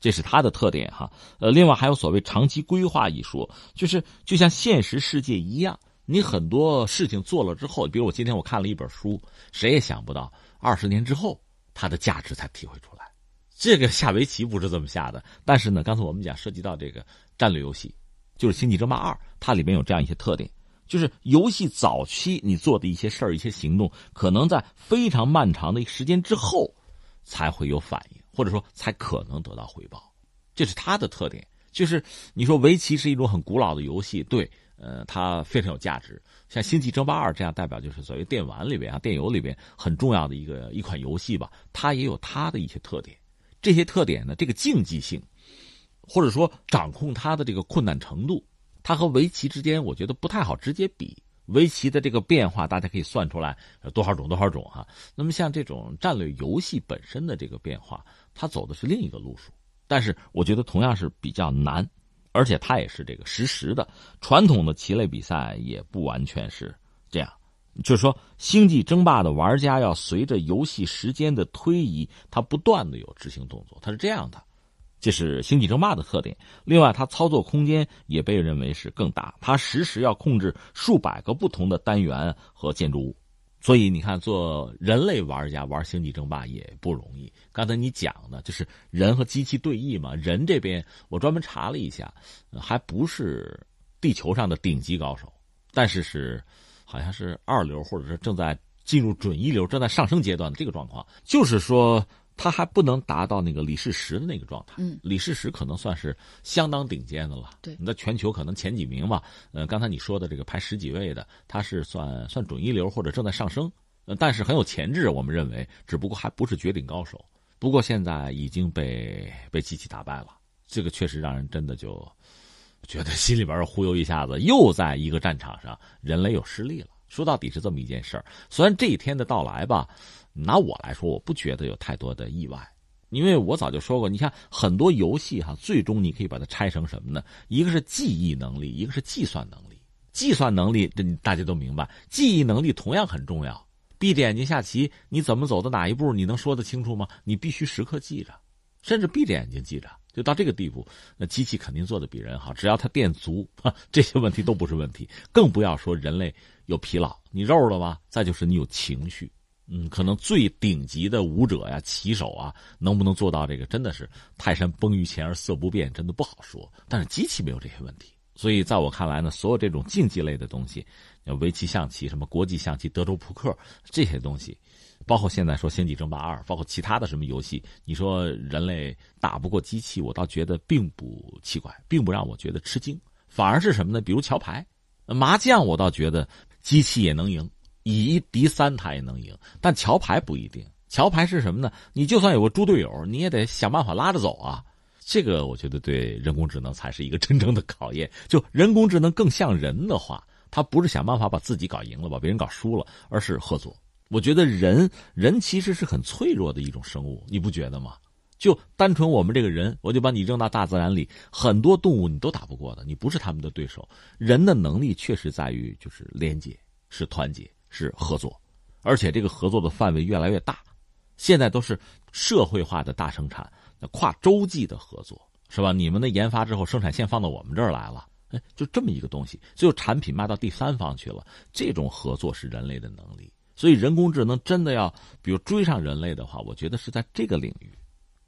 这是它的特点哈。呃，另外还有所谓长期规划一说，就是就像现实世界一样，你很多事情做了之后，比如我今天我看了一本书，谁也想不到二十年之后它的价值才体会出来。这个下围棋不是这么下的，但是呢，刚才我们讲涉及到这个战略游戏，就是《星际争霸二》，它里面有这样一些特点，就是游戏早期你做的一些事儿、一些行动，可能在非常漫长的一个时间之后才会有反应。或者说才可能得到回报，这是它的特点。就是你说围棋是一种很古老的游戏，对，呃，它非常有价值。像《星际争霸二》这样代表就是所谓电玩里边啊、电游里边很重要的一个一款游戏吧，它也有它的一些特点。这些特点呢，这个竞技性，或者说掌控它的这个困难程度，它和围棋之间我觉得不太好直接比。围棋的这个变化，大家可以算出来多少种多少种哈。那么像这种战略游戏本身的这个变化，它走的是另一个路数，但是我觉得同样是比较难，而且它也是这个实时的。传统的棋类比赛也不完全是这样，就是说，星际争霸的玩家要随着游戏时间的推移，它不断的有执行动作，它是这样的。这是星际争霸的特点。另外，它操作空间也被认为是更大，它实时要控制数百个不同的单元和建筑物。所以你看，做人类玩家玩星际争霸也不容易。刚才你讲的就是人和机器对弈嘛，人这边我专门查了一下，还不是地球上的顶级高手，但是是好像是二流，或者是正在进入准一流、正在上升阶段的这个状况。就是说。他还不能达到那个李世石的那个状态。嗯，李世石可能算是相当顶尖的了。对，你在全球可能前几名吧。呃，刚才你说的这个排十几位的，他是算算准一流或者正在上升。呃，但是很有潜质，我们认为，只不过还不是绝顶高手。不过现在已经被被机器打败了，这个确实让人真的就觉得心里边忽悠一下子，又在一个战场上人类又失利了。说到底是这么一件事儿。虽然这一天的到来吧。拿我来说，我不觉得有太多的意外，因为我早就说过，你看很多游戏哈，最终你可以把它拆成什么呢？一个是记忆能力，一个是计算能力。计算能力，这大家都明白，记忆能力同样很重要。闭着眼睛下棋，你怎么走的哪一步，你能说得清楚吗？你必须时刻记着，甚至闭着眼睛记着，就到这个地步，那机器肯定做的比人好。只要它电足，这些问题都不是问题。更不要说人类有疲劳，你肉了吧？再就是你有情绪。嗯，可能最顶级的武者呀、棋手啊，能不能做到这个，真的是泰山崩于前而色不变，真的不好说。但是机器没有这些问题，所以在我看来呢，所有这种竞技类的东西，围棋、象棋、什么国际象棋、德州扑克这些东西，包括现在说《星际争霸二》，包括其他的什么游戏，你说人类打不过机器，我倒觉得并不奇怪，并不让我觉得吃惊，反而是什么呢？比如桥牌、麻将，我倒觉得机器也能赢。以一敌三，他也能赢，但桥牌不一定。桥牌是什么呢？你就算有个猪队友，你也得想办法拉着走啊。这个我觉得对人工智能才是一个真正的考验。就人工智能更像人的话，他不是想办法把自己搞赢了，把别人搞输了，而是合作。我觉得人人其实是很脆弱的一种生物，你不觉得吗？就单纯我们这个人，我就把你扔到大自然里，很多动物你都打不过的，你不是他们的对手。人的能力确实在于就是连接，是团结。是合作，而且这个合作的范围越来越大，现在都是社会化的大生产，那跨洲际的合作，是吧？你们的研发之后，生产线放到我们这儿来了，哎，就这么一个东西，最后产品卖到第三方去了。这种合作是人类的能力，所以人工智能真的要比如追上人类的话，我觉得是在这个领域。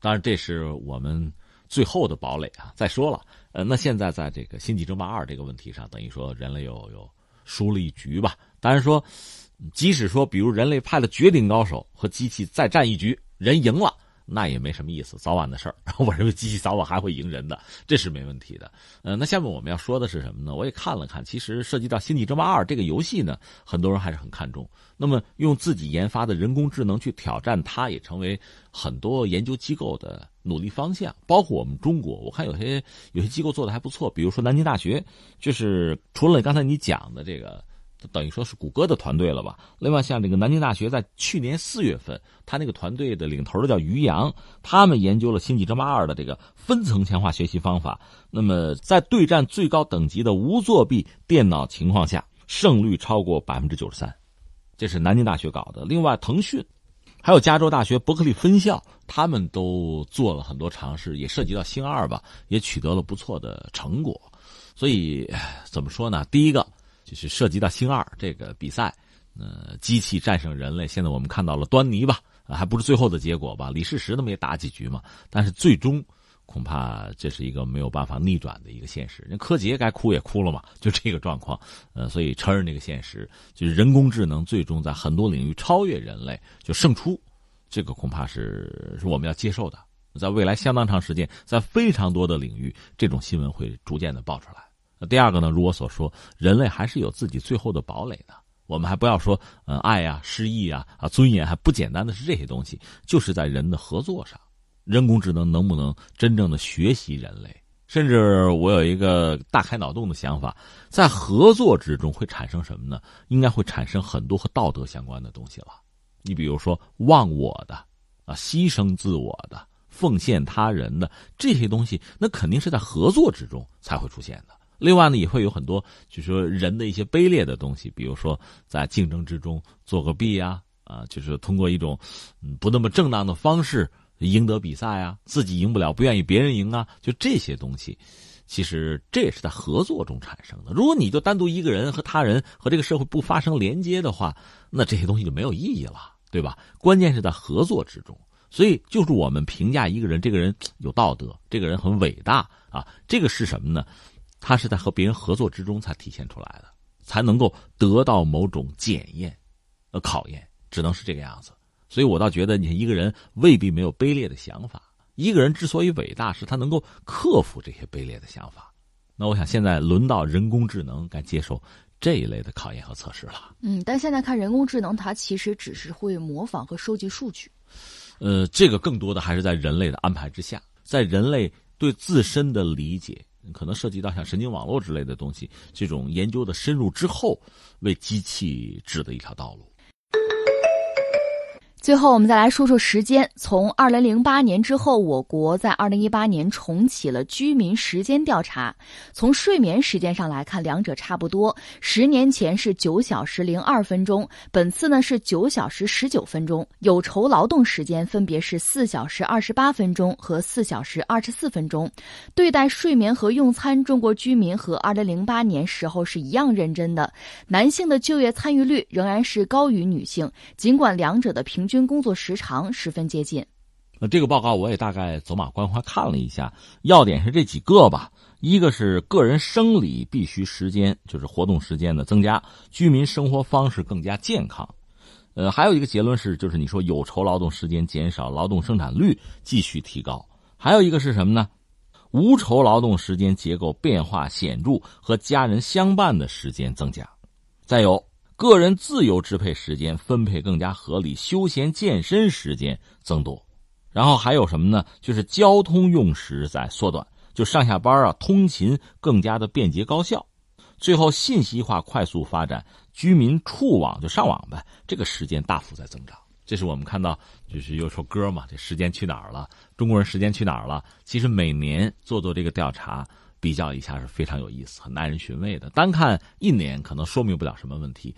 当然，这是我们最后的堡垒啊。再说了，呃，那现在在这个星际争霸二这个问题上，等于说人类又又。输了一局吧。当然说，即使说，比如人类派了绝顶高手和机器再战一局，人赢了，那也没什么意思，早晚的事儿。我认为机器早晚还会赢人的，这是没问题的。呃，那下面我们要说的是什么呢？我也看了看，其实涉及到《星际争霸二》这个游戏呢，很多人还是很看重。那么用自己研发的人工智能去挑战它，也成为很多研究机构的努力方向。包括我们中国，我看有些有些机构做的还不错，比如说南京大学，就是除了刚才你讲的这个。等于说是谷歌的团队了吧？另外，像这个南京大学在去年四月份，他那个团队的领头的叫于洋，他们研究了《星际争霸二》的这个分层强化学习方法。那么，在对战最高等级的无作弊电脑情况下，胜率超过百分之九十三。这是南京大学搞的。另外，腾讯还有加州大学伯克利分校，他们都做了很多尝试，也涉及到星二吧，也取得了不错的成果。所以，怎么说呢？第一个。就是涉及到星二这个比赛，呃，机器战胜人类。现在我们看到了端倪吧，还不是最后的结果吧？李世石他们也打几局嘛，但是最终恐怕这是一个没有办法逆转的一个现实。人柯洁该哭也哭了嘛，就这个状况。呃，所以承认这个现实，就是人工智能最终在很多领域超越人类，就胜出，这个恐怕是是我们要接受的。在未来相当长时间，在非常多的领域，这种新闻会逐渐的爆出来。第二个呢，如我所说，人类还是有自己最后的堡垒的。我们还不要说，呃，爱呀、诗意啊、啊尊严，还不简单的是这些东西，就是在人的合作上，人工智能能不能真正的学习人类？甚至我有一个大开脑洞的想法，在合作之中会产生什么呢？应该会产生很多和道德相关的东西了。你比如说忘我的，啊，牺牲自我的，奉献他人的这些东西，那肯定是在合作之中才会出现的。另外呢，也会有很多，就是说人的一些卑劣的东西，比如说在竞争之中作个弊呀，啊，就是通过一种嗯不那么正当的方式赢得比赛啊，自己赢不了，不愿意别人赢啊，就这些东西，其实这也是在合作中产生的。如果你就单独一个人和他人和这个社会不发生连接的话，那这些东西就没有意义了，对吧？关键是在合作之中，所以就是我们评价一个人，这个人有道德，这个人很伟大啊，这个是什么呢？他是在和别人合作之中才体现出来的，才能够得到某种检验、呃考验，只能是这个样子。所以我倒觉得，你看一个人未必没有卑劣的想法。一个人之所以伟大，是他能够克服这些卑劣的想法。那我想，现在轮到人工智能该接受这一类的考验和测试了。嗯，但现在看人工智能，它其实只是会模仿和收集数据。呃，这个更多的还是在人类的安排之下，在人类对自身的理解。可能涉及到像神经网络之类的东西，这种研究的深入之后，为机器指的一条道路。最后，我们再来说说时间。从二零零八年之后，我国在二零一八年重启了居民时间调查。从睡眠时间上来看，两者差不多。十年前是九小时零二分钟，本次呢是九小时十九分钟。有酬劳动时间分别是四小时二十八分钟和四小时二十四分钟。对待睡眠和用餐，中国居民和二零零八年时候是一样认真的。男性的就业参与率仍然是高于女性，尽管两者的平均均。工作时长十分接近。那这个报告我也大概走马观花看了一下，要点是这几个吧。一个是个人生理必须时间，就是活动时间的增加，居民生活方式更加健康。呃，还有一个结论是，就是你说有酬劳动时间减少，劳动生产率继续提高。还有一个是什么呢？无酬劳动时间结构变化显著，和家人相伴的时间增加。再有。个人自由支配时间分配更加合理，休闲健身时间增多，然后还有什么呢？就是交通用时在缩短，就上下班啊，通勤更加的便捷高效。最后，信息化快速发展，居民触网就上网呗，这个时间大幅在增长。这是我们看到，就是有首歌嘛，这时间去哪儿了？中国人时间去哪儿了？其实每年做做这个调查。比较一下是非常有意思、很耐人寻味的。单看一年可能说明不了什么问题，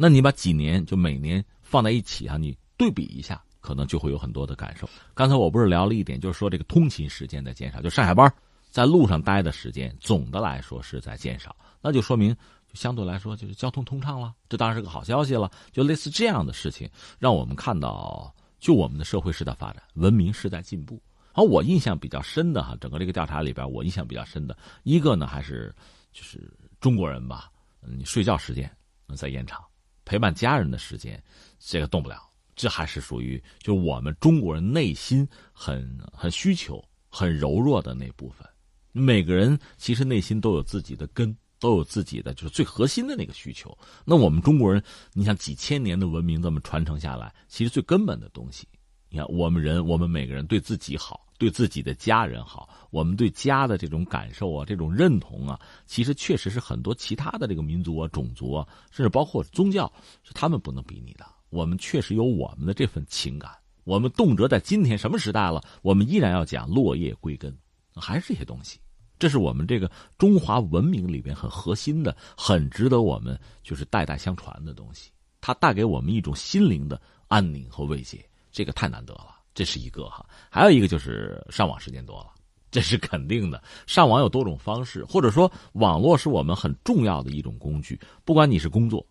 那你把几年就每年放在一起啊，你对比一下，可能就会有很多的感受。刚才我不是聊了一点，就是说这个通勤时间在减少，就上下班在路上待的时间，总的来说是在减少，那就说明相对来说就是交通通畅了，这当然是个好消息了。就类似这样的事情，让我们看到，就我们的社会是在发展，文明是在进步。而我印象比较深的哈，整个这个调查里边，我印象比较深的一个呢，还是就是中国人吧，你睡觉时间在延长，陪伴家人的时间，这个动不了，这还是属于就我们中国人内心很很需求、很柔弱的那部分。每个人其实内心都有自己的根，都有自己的就是最核心的那个需求。那我们中国人，你想几千年的文明这么传承下来，其实最根本的东西，你看我们人，我们每个人对自己好。对自己的家人好，我们对家的这种感受啊，这种认同啊，其实确实是很多其他的这个民族啊、种族啊，甚至包括宗教，是他们不能比拟的。我们确实有我们的这份情感，我们动辄在今天什么时代了，我们依然要讲落叶归根，还是这些东西。这是我们这个中华文明里边很核心的、很值得我们就是代代相传的东西。它带给我们一种心灵的安宁和慰藉，这个太难得了。这是一个哈，还有一个就是上网时间多了，这是肯定的。上网有多种方式，或者说网络是我们很重要的一种工具。不管你是工作，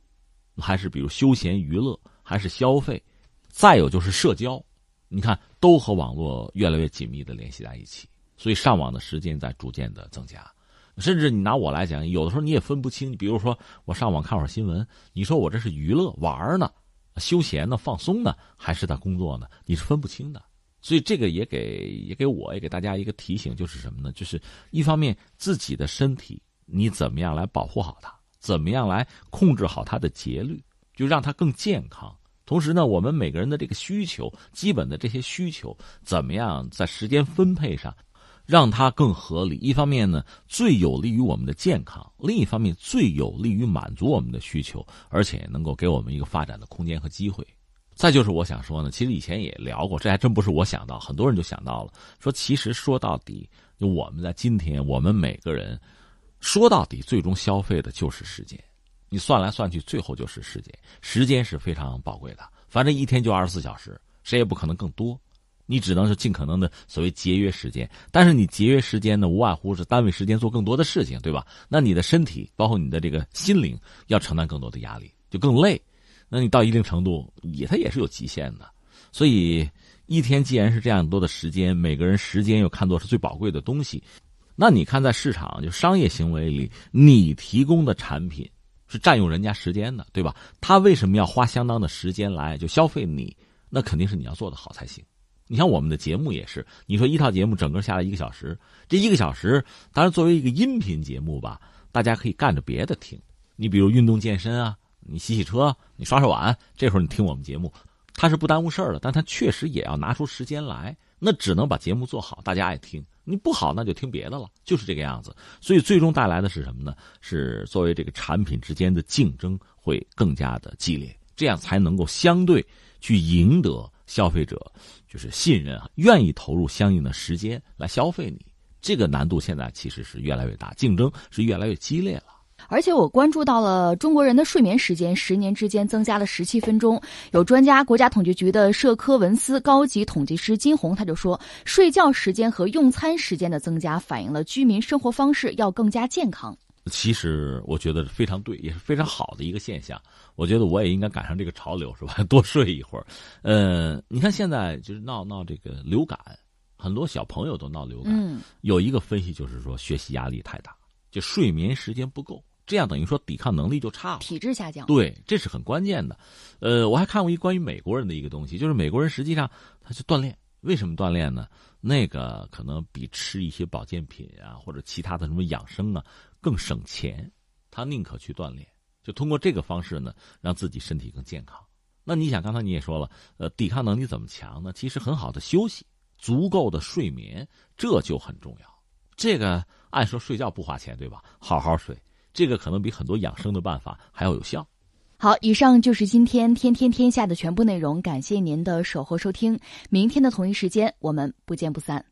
还是比如休闲娱乐，还是消费，再有就是社交，你看都和网络越来越紧密的联系在一起。所以上网的时间在逐渐的增加，甚至你拿我来讲，有的时候你也分不清。比如说我上网看会儿新闻，你说我这是娱乐玩呢？休闲呢，放松呢，还是在工作呢？你是分不清的，所以这个也给也给我也给大家一个提醒，就是什么呢？就是一方面自己的身体，你怎么样来保护好它，怎么样来控制好它的节律，就让它更健康。同时呢，我们每个人的这个需求，基本的这些需求，怎么样在时间分配上？让它更合理，一方面呢，最有利于我们的健康；另一方面，最有利于满足我们的需求，而且能够给我们一个发展的空间和机会。再就是我想说呢，其实以前也聊过，这还真不是我想到，很多人就想到了，说其实说到底，就我们在今天，我们每个人说到底，最终消费的就是时间。你算来算去，最后就是时间。时间是非常宝贵的，反正一天就二十四小时，谁也不可能更多。你只能是尽可能的所谓节约时间，但是你节约时间呢，无外乎是单位时间做更多的事情，对吧？那你的身体，包括你的这个心灵，要承担更多的压力，就更累。那你到一定程度，也它也是有极限的。所以一天既然是这样多的时间，每个人时间又看作是最宝贵的东西，那你看在市场就商业行为里，你提供的产品是占用人家时间的，对吧？他为什么要花相当的时间来就消费你？那肯定是你要做的好才行。你像我们的节目也是，你说一套节目整个下来一个小时，这一个小时，当然作为一个音频节目吧，大家可以干着别的听。你比如运动健身啊，你洗洗车，你刷刷碗，这会儿你听我们节目，它是不耽误事儿的。但它确实也要拿出时间来，那只能把节目做好，大家爱听。你不好，那就听别的了，就是这个样子。所以最终带来的是什么呢？是作为这个产品之间的竞争会更加的激烈，这样才能够相对去赢得。消费者就是信任啊，愿意投入相应的时间来消费你。这个难度现在其实是越来越大，竞争是越来越激烈了。而且我关注到了中国人的睡眠时间，十年之间增加了十七分钟。有专家，国家统计局的社科文司高级统计师金红他就说，睡觉时间和用餐时间的增加，反映了居民生活方式要更加健康。其实我觉得非常对，也是非常好的一个现象。我觉得我也应该赶上这个潮流，是吧？多睡一会儿。呃，你看现在就是闹闹这个流感，很多小朋友都闹流感。嗯，有一个分析就是说，学习压力太大，就睡眠时间不够，这样等于说抵抗能力就差了，体质下降。对，这是很关键的。呃，我还看过一关于美国人的一个东西，就是美国人实际上他去锻炼，为什么锻炼呢？那个可能比吃一些保健品啊，或者其他的什么养生啊。更省钱，他宁可去锻炼，就通过这个方式呢，让自己身体更健康。那你想，刚才你也说了，呃，抵抗能力怎么强呢？其实很好的休息，足够的睡眠，这就很重要。这个按说睡觉不花钱，对吧？好好睡，这个可能比很多养生的办法还要有效。好，以上就是今天天天天下的全部内容，感谢您的守候收听。明天的同一时间，我们不见不散。